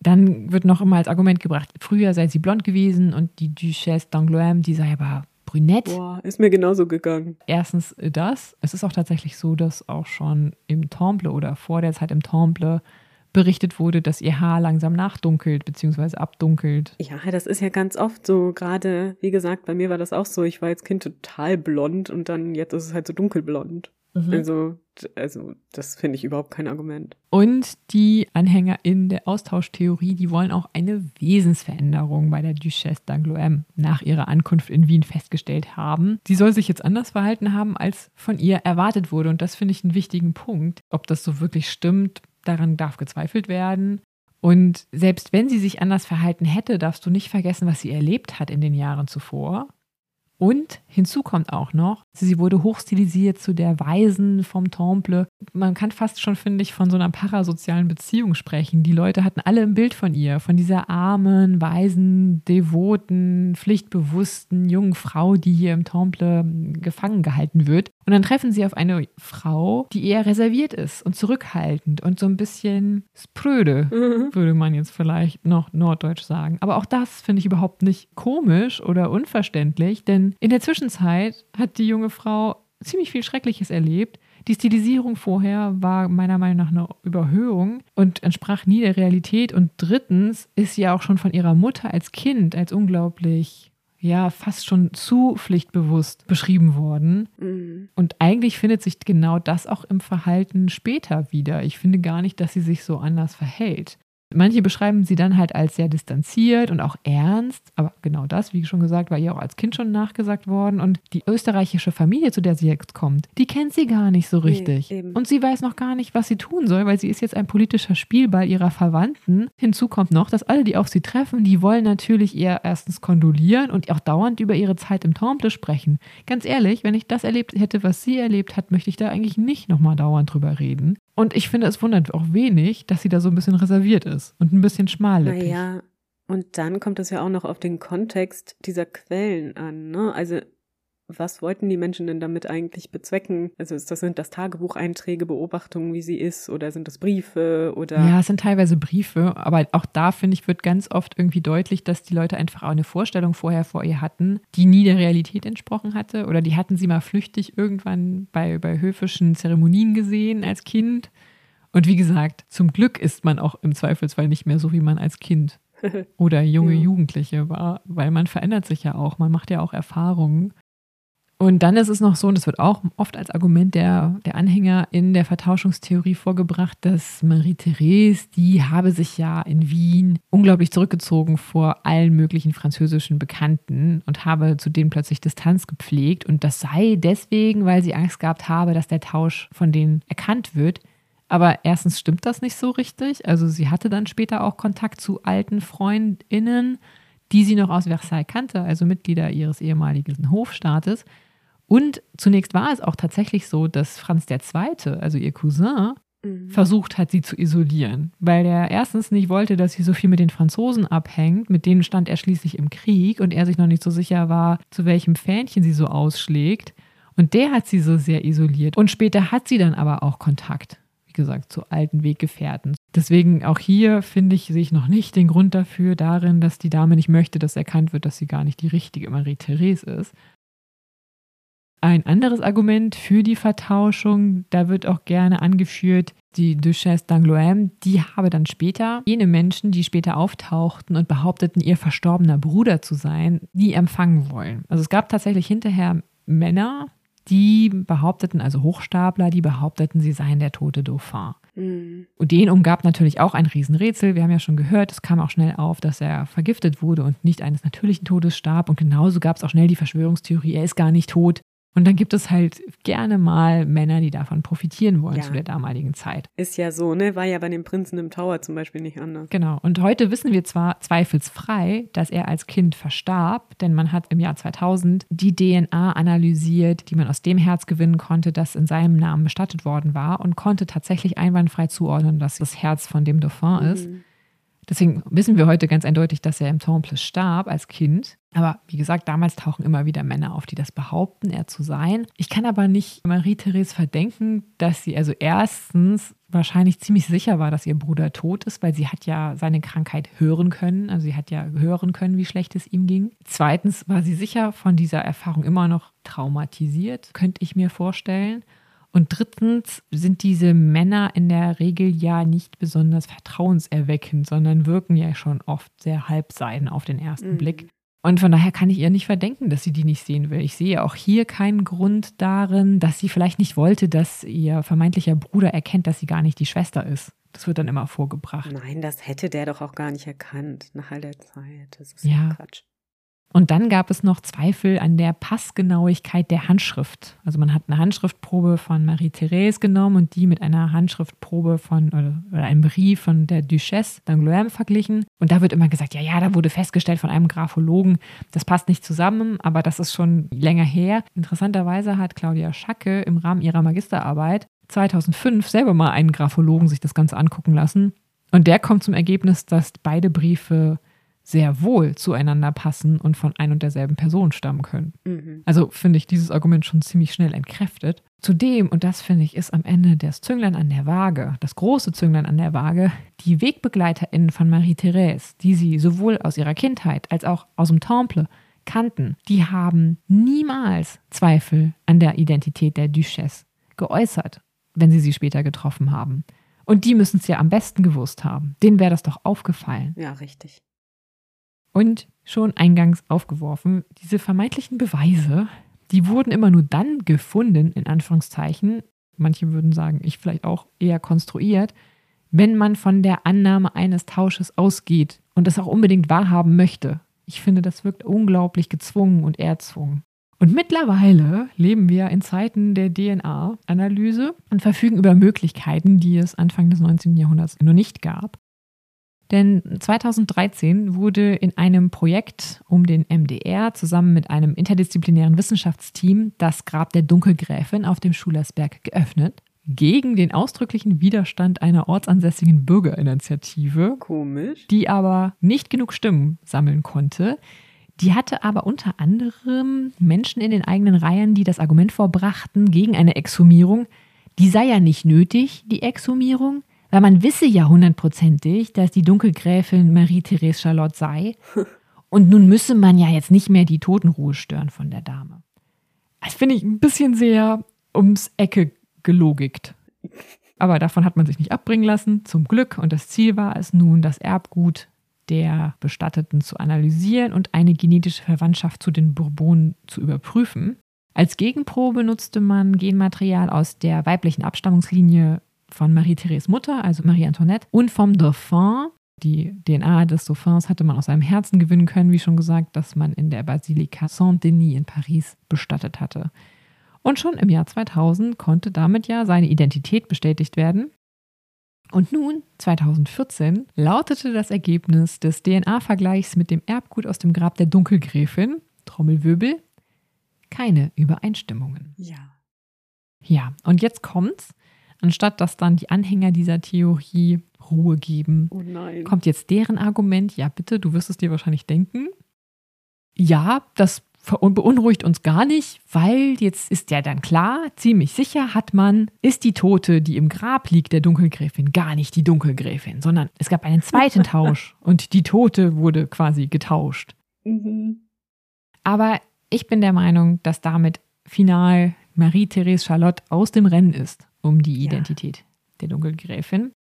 B: Dann wird noch immer als Argument gebracht, früher sei sie blond gewesen und die Duchesse d'Angoulême, die sei aber brünett.
C: Boah, ist mir genauso gegangen.
B: Erstens das. Es ist auch tatsächlich so, dass auch schon im Temple oder vor der Zeit im Temple berichtet wurde, dass ihr Haar langsam nachdunkelt bzw. abdunkelt.
C: Ja, das ist ja ganz oft so. Gerade, wie gesagt, bei mir war das auch so. Ich war als Kind total blond und dann jetzt ist es halt so dunkelblond. Also, d- also das finde ich überhaupt kein Argument.
B: Und die Anhänger in der Austauschtheorie, die wollen auch eine Wesensveränderung bei der Duchesse d'Angoulême nach ihrer Ankunft in Wien festgestellt haben. Sie soll sich jetzt anders verhalten haben, als von ihr erwartet wurde. Und das finde ich einen wichtigen Punkt. Ob das so wirklich stimmt, daran darf gezweifelt werden. Und selbst wenn sie sich anders verhalten hätte, darfst du nicht vergessen, was sie erlebt hat in den Jahren zuvor. Und hinzu kommt auch noch, sie wurde hochstilisiert zu der Weisen vom Temple. Man kann fast schon, finde ich, von so einer parasozialen Beziehung sprechen. Die Leute hatten alle ein Bild von ihr, von dieser armen, weisen, devoten, pflichtbewussten jungen Frau, die hier im Temple gefangen gehalten wird. Und dann treffen sie auf eine Frau, die eher reserviert ist und zurückhaltend und so ein bisschen spröde würde man jetzt vielleicht noch norddeutsch sagen. Aber auch das finde ich überhaupt nicht komisch oder unverständlich, denn in der Zwischenzeit hat die junge Frau ziemlich viel Schreckliches erlebt. Die Stilisierung vorher war meiner Meinung nach eine Überhöhung und entsprach nie der Realität. Und drittens ist sie auch schon von ihrer Mutter als Kind als unglaublich, ja, fast schon zu pflichtbewusst beschrieben worden.
C: Mhm.
B: Und eigentlich findet sich genau das auch im Verhalten später wieder. Ich finde gar nicht, dass sie sich so anders verhält. Manche beschreiben sie dann halt als sehr distanziert und auch ernst, aber genau das, wie schon gesagt, war ihr auch als Kind schon nachgesagt worden. Und die österreichische Familie, zu der sie jetzt kommt, die kennt sie gar nicht so
C: Nee,
B: richtig.
C: eben.
B: und sie weiß noch gar nicht, was sie tun soll, weil sie ist jetzt ein politischer Spielball ihrer Verwandten. Hinzu kommt noch, dass alle, die auf sie treffen, die wollen natürlich ihr erstens kondolieren und auch dauernd über ihre Zeit im Temple sprechen. Ganz ehrlich, wenn ich das erlebt hätte, was sie erlebt hat, möchte ich da eigentlich nicht nochmal dauernd drüber reden. Und ich finde, es wundert auch wenig, dass sie da so ein bisschen reserviert ist und ein bisschen schmallippig.
C: Naja, und dann kommt es ja auch noch auf den Kontext dieser Quellen an. Ne? Also was wollten die Menschen denn damit eigentlich bezwecken? Also ist das sind das Tagebucheinträge, Beobachtungen, wie sie ist, oder sind das Briefe oder
B: Ja, es sind teilweise Briefe, aber auch da, finde ich, wird ganz oft irgendwie deutlich, dass die Leute einfach auch eine Vorstellung vorher vor ihr hatten, die nie der Realität entsprochen hatte. Oder die hatten sie mal flüchtig irgendwann bei, bei höfischen Zeremonien gesehen als Kind. Und wie gesagt, zum Glück ist man auch im Zweifelsfall nicht mehr so, wie man als Kind oder junge
C: Ja.
B: Jugendliche war, weil man verändert sich ja auch, man macht ja auch Erfahrungen. Und dann ist es noch so, und das wird auch oft als Argument der, der Anhänger in der Vertauschungstheorie vorgebracht, dass Marie-Therese, die habe sich ja in Wien unglaublich zurückgezogen vor allen möglichen französischen Bekannten und habe zu denen plötzlich Distanz gepflegt. Und das sei deswegen, weil sie Angst gehabt habe, dass der Tausch von denen erkannt wird. Aber erstens stimmt das nicht so richtig. Also sie hatte dann später auch Kontakt zu alten Freundinnen, die sie noch aus Versailles kannte, also Mitglieder ihres ehemaligen Hofstaates. Und zunächst war es auch tatsächlich so, dass Franz II., also ihr Cousin, mhm. versucht hat, sie zu isolieren, weil er erstens nicht wollte, dass sie so viel mit den Franzosen abhängt, mit denen stand er schließlich im Krieg und er sich noch nicht so sicher war, zu welchem Fähnchen sie so ausschlägt. Und der hat sie so sehr isoliert. Und später hat sie dann aber auch Kontakt, wie gesagt, zu alten Weggefährten. Deswegen auch hier finde ich, sehe ich noch nicht den Grund dafür darin, dass die Dame nicht möchte, dass erkannt wird, dass sie gar nicht die richtige Marie-Therese ist. Ein anderes Argument für die Vertauschung, da wird auch gerne angeführt, die Duchesse d'Angloem, die habe dann später jene Menschen, die später auftauchten und behaupteten, ihr verstorbener Bruder zu sein, nie empfangen wollen. Also es gab tatsächlich hinterher Männer, die behaupteten, also Hochstapler, die behaupteten, sie seien der tote Dauphin. Mhm. Und den umgab natürlich auch ein Riesenrätsel. Wir haben ja schon gehört, es kam auch schnell auf, dass er vergiftet wurde und nicht eines natürlichen Todes starb. Und genauso gab es auch schnell die Verschwörungstheorie, er ist gar nicht tot. Und dann gibt es halt gerne mal Männer, die davon profitieren wollen ja. zu der damaligen Zeit.
C: Ist ja so, ne? War ja bei dem Prinzen im Tower zum Beispiel nicht anders.
B: Genau. Und heute wissen wir zwar zweifelsfrei, dass er als Kind verstarb, denn man hat im Jahr 2000 die DNA analysiert, die man aus dem Herz gewinnen konnte, das in seinem Namen bestattet worden war und konnte tatsächlich einwandfrei zuordnen, dass das Herz von dem Dauphin mhm. ist. Deswegen wissen wir heute ganz eindeutig, dass er im Temple starb als Kind. Aber wie gesagt, damals tauchen immer wieder Männer auf, die das behaupten, er zu sein. Ich kann aber nicht Marie-Therese verdenken, dass sie also erstens wahrscheinlich ziemlich sicher war, dass ihr Bruder tot ist, weil sie hat ja seine Krankheit hören können. Also sie hat ja hören können, wie schlecht es ihm ging. Zweitens war sie sicher von dieser Erfahrung immer noch traumatisiert, könnte ich mir vorstellen. Und drittens sind diese Männer in der Regel ja nicht besonders vertrauenserweckend, sondern wirken ja schon oft sehr halbseiden auf den ersten mhm. Blick. Und von daher kann ich ihr nicht verdenken, dass sie die nicht sehen will. Ich sehe auch hier keinen Grund darin, dass sie vielleicht nicht wollte, dass ihr vermeintlicher Bruder erkennt, dass sie gar nicht die Schwester ist. Das wird dann immer vorgebracht.
C: Nein, das hätte der doch auch gar nicht erkannt nach all der Zeit. Das ist ja Quatsch.
B: Und dann gab es noch Zweifel an der Passgenauigkeit der Handschrift. Also man hat eine Handschriftprobe von Marie-Therese genommen und die mit einer Handschriftprobe von oder, oder einem Brief von der Duchesse d'Angloem verglichen. Und da wird immer gesagt, ja, ja, da wurde festgestellt von einem Graphologen, das passt nicht zusammen, aber das ist schon länger her. Interessanterweise hat Claudia Schacke im Rahmen ihrer Magisterarbeit 2005 selber mal einen Graphologen sich das Ganze angucken lassen. Und der kommt zum Ergebnis, dass beide Briefe sehr wohl zueinander passen und von ein und derselben Person stammen können. Mhm. Also finde ich dieses Argument schon ziemlich schnell entkräftet. Zudem, und das finde ich, ist am Ende das Zünglein an der Waage, das große Zünglein an der Waage, die WegbegleiterInnen von Marie-Therese, die sie sowohl aus ihrer Kindheit als auch aus dem Temple kannten, die haben niemals Zweifel an der Identität der Duchesse geäußert, wenn sie sie später getroffen haben. Und die müssen es ja am besten gewusst haben. Denen wäre das doch aufgefallen.
C: Ja, richtig.
B: Und schon eingangs aufgeworfen, diese vermeintlichen Beweise, die wurden immer nur dann gefunden, in Anführungszeichen, manche würden sagen, ich vielleicht auch eher konstruiert, wenn man von der Annahme eines Tausches ausgeht und das auch unbedingt wahrhaben möchte. Ich finde, das wirkt unglaublich gezwungen und erzwungen. Und mittlerweile leben wir in Zeiten der DNA-Analyse und verfügen über Möglichkeiten, die es Anfang des 19. Jahrhunderts noch nicht gab. Denn 2013 wurde in einem Projekt um den MDR zusammen mit einem interdisziplinären Wissenschaftsteam das Grab der Dunkelgräfin auf dem Schulersberg geöffnet. Gegen den ausdrücklichen Widerstand einer ortsansässigen Bürgerinitiative.
C: Komisch.
B: Die aber nicht genug Stimmen sammeln konnte. Die hatte aber unter anderem Menschen in den eigenen Reihen, die das Argument vorbrachten gegen eine Exhumierung. Die sei ja nicht nötig, die Exhumierung, weil man wisse ja hundertprozentig, dass die Dunkelgräfin Marie-Therese Charlotte sei. Und nun müsse man ja jetzt nicht mehr die Totenruhe stören von der Dame. Das finde ich ein bisschen sehr ums Ecke gelogikt. Aber davon hat man sich nicht abbringen lassen, zum Glück. Und das Ziel war es nun, das Erbgut der Bestatteten zu analysieren und eine genetische Verwandtschaft zu den Bourbonen zu überprüfen. Als Gegenprobe nutzte man Genmaterial aus der weiblichen Abstammungslinie von Marie-Therese Mutter, also Marie Antoinette, und vom Dauphin. Die DNA des Dauphins hatte man aus seinem Herzen gewinnen können, wie schon gesagt, das man in der Basilika Saint-Denis in Paris bestattet hatte. Und schon im Jahr 2000 konnte damit ja seine Identität bestätigt werden. Und nun, 2014, lautete das Ergebnis des DNA-Vergleichs mit dem Erbgut aus dem Grab der Dunkelgräfin, Trommelwirbel, keine Übereinstimmungen.
C: Ja.
B: Ja, und jetzt kommt's. Anstatt dass dann die Anhänger dieser Theorie Ruhe geben,
C: Oh
B: kommt jetzt deren Argument, ja bitte, du wirst es dir wahrscheinlich denken. Ja, das beunruhigt uns gar nicht, weil jetzt ist ja dann klar, ziemlich sicher hat man, ist die Tote, die im Grab liegt, der Dunkelgräfin, gar nicht die Dunkelgräfin, sondern es gab einen zweiten Tausch und die Tote wurde quasi getauscht.
C: Mhm.
B: Aber ich bin der Meinung, dass damit final Marie-Therese Charlotte aus dem Rennen ist um die
C: Ja.
B: Identität der Dunkelgräfin.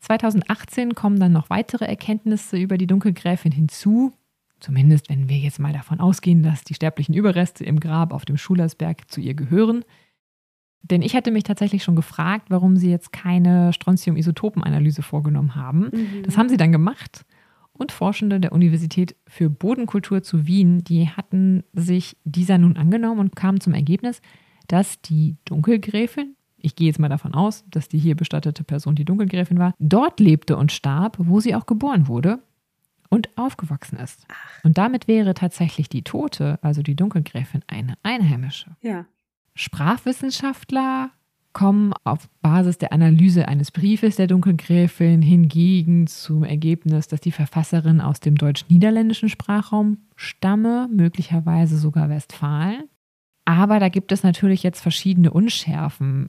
B: 2018 kommen dann noch weitere Erkenntnisse über die Dunkelgräfin hinzu. Zumindest wenn wir jetzt mal davon ausgehen, dass die sterblichen Überreste im Grab auf dem Schulersberg zu ihr gehören. Denn ich hatte mich tatsächlich schon gefragt, warum sie jetzt keine Strontium-Isotopenanalyse vorgenommen haben.
C: Mhm.
B: Das haben sie dann gemacht. Und Forschende der Universität für Bodenkultur zu Wien, die hatten sich dieser nun angenommen und kamen zum Ergebnis, dass die Dunkelgräfin, ich gehe jetzt mal davon aus, dass die hier bestattete Person die Dunkelgräfin war, dort lebte und starb, wo sie auch geboren wurde und aufgewachsen ist. Und damit wäre tatsächlich die Tote, also die Dunkelgräfin, eine Einheimische.
C: Ja.
B: Sprachwissenschaftler kommen auf Basis der Analyse eines Briefes der Dunkelgräfin hingegen zum Ergebnis, dass die Verfasserin aus dem deutsch-niederländischen Sprachraum stamme, möglicherweise sogar Westfalen. Aber da gibt es natürlich jetzt verschiedene Unschärfen.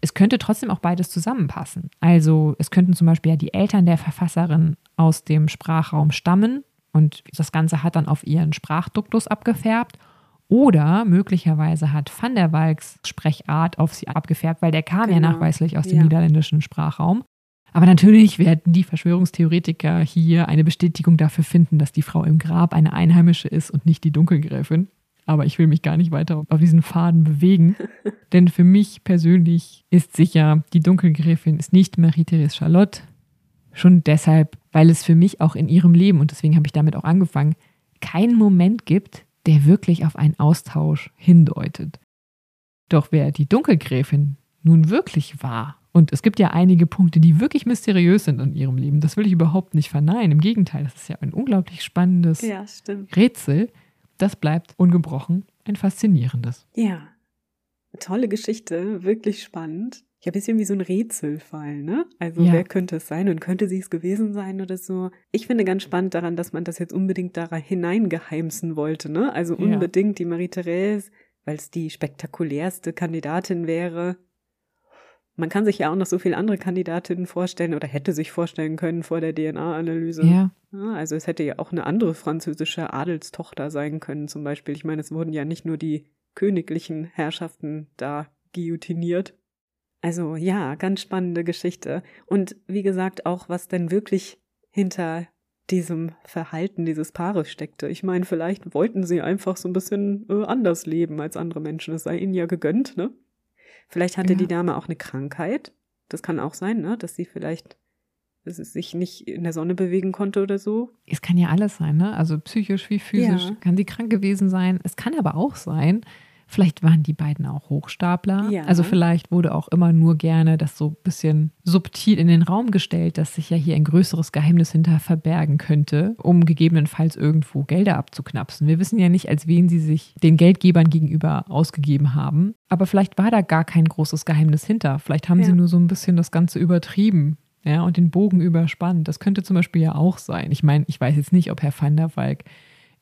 B: Es könnte trotzdem auch beides zusammenpassen. Also es könnten zum Beispiel ja die Eltern der Verfasserin aus dem Sprachraum stammen und das Ganze hat dann auf ihren Sprachduktus abgefärbt. Oder möglicherweise hat Van der Walks Sprechart auf sie abgefärbt, weil der kam ja
C: Genau.
B: nachweislich aus dem
C: Ja.
B: niederländischen Sprachraum. Aber natürlich werden die Verschwörungstheoretiker hier eine Bestätigung dafür finden, dass die Frau im Grab eine Einheimische ist und nicht die Dunkelgräfin. Aber ich will mich gar nicht weiter auf diesen Faden bewegen. Denn für mich persönlich ist sicher, die Dunkelgräfin ist nicht Marie-Therese Charlotte. Schon deshalb, weil es für mich auch in ihrem Leben, und deswegen habe ich damit auch angefangen, keinen Moment gibt, der wirklich auf einen Austausch hindeutet. Doch wer die Dunkelgräfin nun wirklich war, und es gibt ja einige Punkte, die wirklich mysteriös sind in ihrem Leben, das will ich überhaupt nicht verneinen. Im Gegenteil, das ist ja ein unglaublich spannendes
C: Ja.
B: Rätsel. Das bleibt ungebrochen ein faszinierendes.
C: Ja. Tolle Geschichte, wirklich spannend. Ich habe bisschen wie so ein Rätselfall, ne? Also
B: Ja.
C: wer könnte es sein und könnte sie es gewesen sein oder so? Ich finde ganz spannend daran, dass man das jetzt unbedingt da hineingeheimsen wollte, ne? Also
B: Ja.
C: unbedingt die Marie-Therese, weil es die spektakulärste Kandidatin wäre. Man kann sich ja auch noch so viele andere Kandidatinnen vorstellen oder hätte sich vorstellen können vor der DNA-Analyse.
B: Ja,
C: Ja, also es hätte ja auch eine andere französische Adelstochter sein können, zum Beispiel. Ich meine, es wurden ja nicht nur die königlichen Herrschaften da guillotiniert. Also ja, ganz spannende Geschichte. Und wie gesagt, auch was denn wirklich hinter diesem Verhalten dieses Paares steckte. Ich meine, vielleicht wollten sie einfach so ein bisschen äh, anders leben als andere Menschen. Es sei ihnen ja gegönnt, ne? Vielleicht hatte
B: Ja.
C: die Dame auch eine Krankheit. Das kann auch sein, ne? Dass sie vielleicht dass sie sich nicht in der Sonne bewegen konnte oder so.
B: es kann ja alles sein, ne? Also psychisch wie physisch
C: Ja.
B: kann sie krank gewesen sein. Es kann aber auch sein, vielleicht waren die beiden auch Hochstapler.
C: Ja.
B: Also vielleicht wurde auch immer nur gerne das so ein bisschen subtil in den Raum gestellt, dass sich ja hier ein größeres Geheimnis hinter verbergen könnte, um gegebenenfalls irgendwo Gelder abzuknapsen. Wir wissen ja nicht, als wen sie sich den Geldgebern gegenüber ausgegeben haben. Aber vielleicht war da gar kein großes Geheimnis hinter. Vielleicht haben
C: Ja.
B: sie nur so ein bisschen das Ganze übertrieben. Ja, und den Bogen überspannt. Das könnte zum Beispiel ja auch sein. Ich meine, ich weiß jetzt nicht, ob Herr van der Walk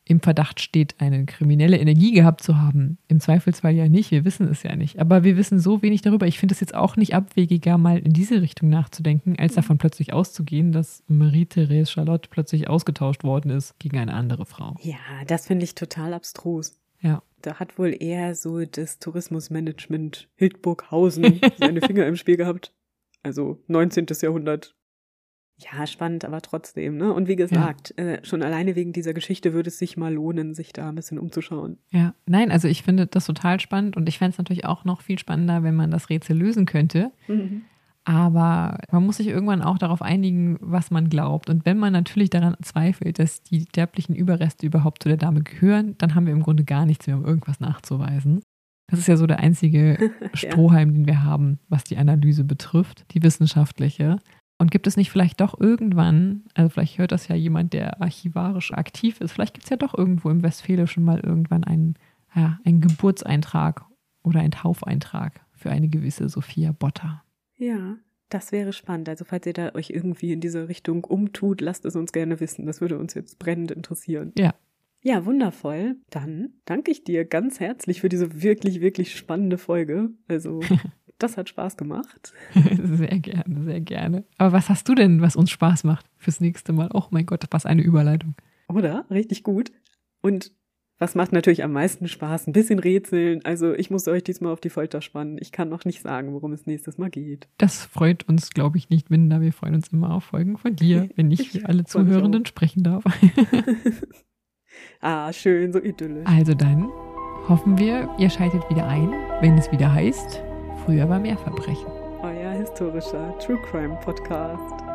B: im Verdacht steht, eine kriminelle Energie gehabt zu haben. Im Zweifelsfall ja nicht, wir wissen es ja nicht. Aber wir wissen so wenig darüber. Ich finde es jetzt auch nicht abwegiger, mal in diese Richtung nachzudenken, als davon plötzlich auszugehen, dass Marie-Therese Charlotte plötzlich ausgetauscht worden ist gegen eine andere Frau.
C: Ja, das finde ich total abstrus.
B: Ja.
C: Da hat wohl eher so das Tourismusmanagement Hildburghausen seine Finger im Spiel gehabt. Also 19. Jahrhundert. Ja, spannend, aber trotzdem, ne? Und wie gesagt, ja. äh, schon alleine wegen dieser Geschichte würde es sich mal lohnen, sich da ein bisschen umzuschauen.
B: Ja, nein, also ich finde das total spannend und ich fände es natürlich auch noch viel spannender, wenn man das Rätsel lösen könnte. Mhm. Aber man muss sich irgendwann auch darauf einigen, was man glaubt. Und wenn man natürlich daran zweifelt, dass die sterblichen Überreste überhaupt zu der Dame gehören, dann haben wir im Grunde gar nichts mehr, um irgendwas nachzuweisen. Das ist ja so der einzige Strohhalm, ja. den wir haben, was die Analyse betrifft, die wissenschaftliche. Und gibt es nicht vielleicht doch irgendwann, also vielleicht hört das ja jemand, der archivarisch aktiv ist, vielleicht gibt es ja doch irgendwo im Westfälischen mal irgendwann einen, ja, einen Geburtseintrag oder einen Taufeintrag für eine gewisse Sophia Botter.
C: Ja, das wäre spannend. Also falls ihr da euch irgendwie in diese Richtung umtut, lasst es uns gerne wissen. Das würde uns jetzt brennend interessieren.
B: Ja.
C: Ja, wundervoll. Dann danke ich dir ganz herzlich für diese wirklich, wirklich spannende Folge. Also, das hat Spaß gemacht.
B: sehr gerne, sehr gerne. Aber was hast du denn, was uns Spaß macht fürs nächste Mal? Oh mein Gott, was eine Überleitung.
C: Oder? Richtig gut. Und was macht natürlich am meisten Spaß? Ein bisschen rätseln. Also ich muss euch diesmal auf die Folter spannen. Ich kann noch nicht sagen, worum es nächstes Mal geht.
B: Das freut uns, glaube ich, nicht minder. Wir freuen uns immer auf Folgen von dir, wenn ich, für alle Zuhörenden sprechen darf.
C: ah, schön, so idyllisch.
B: Also dann hoffen wir, ihr schaltet wieder ein, wenn es wieder heißt, früher war mehr Verbrechen.
C: Euer historischer True Crime Podcast.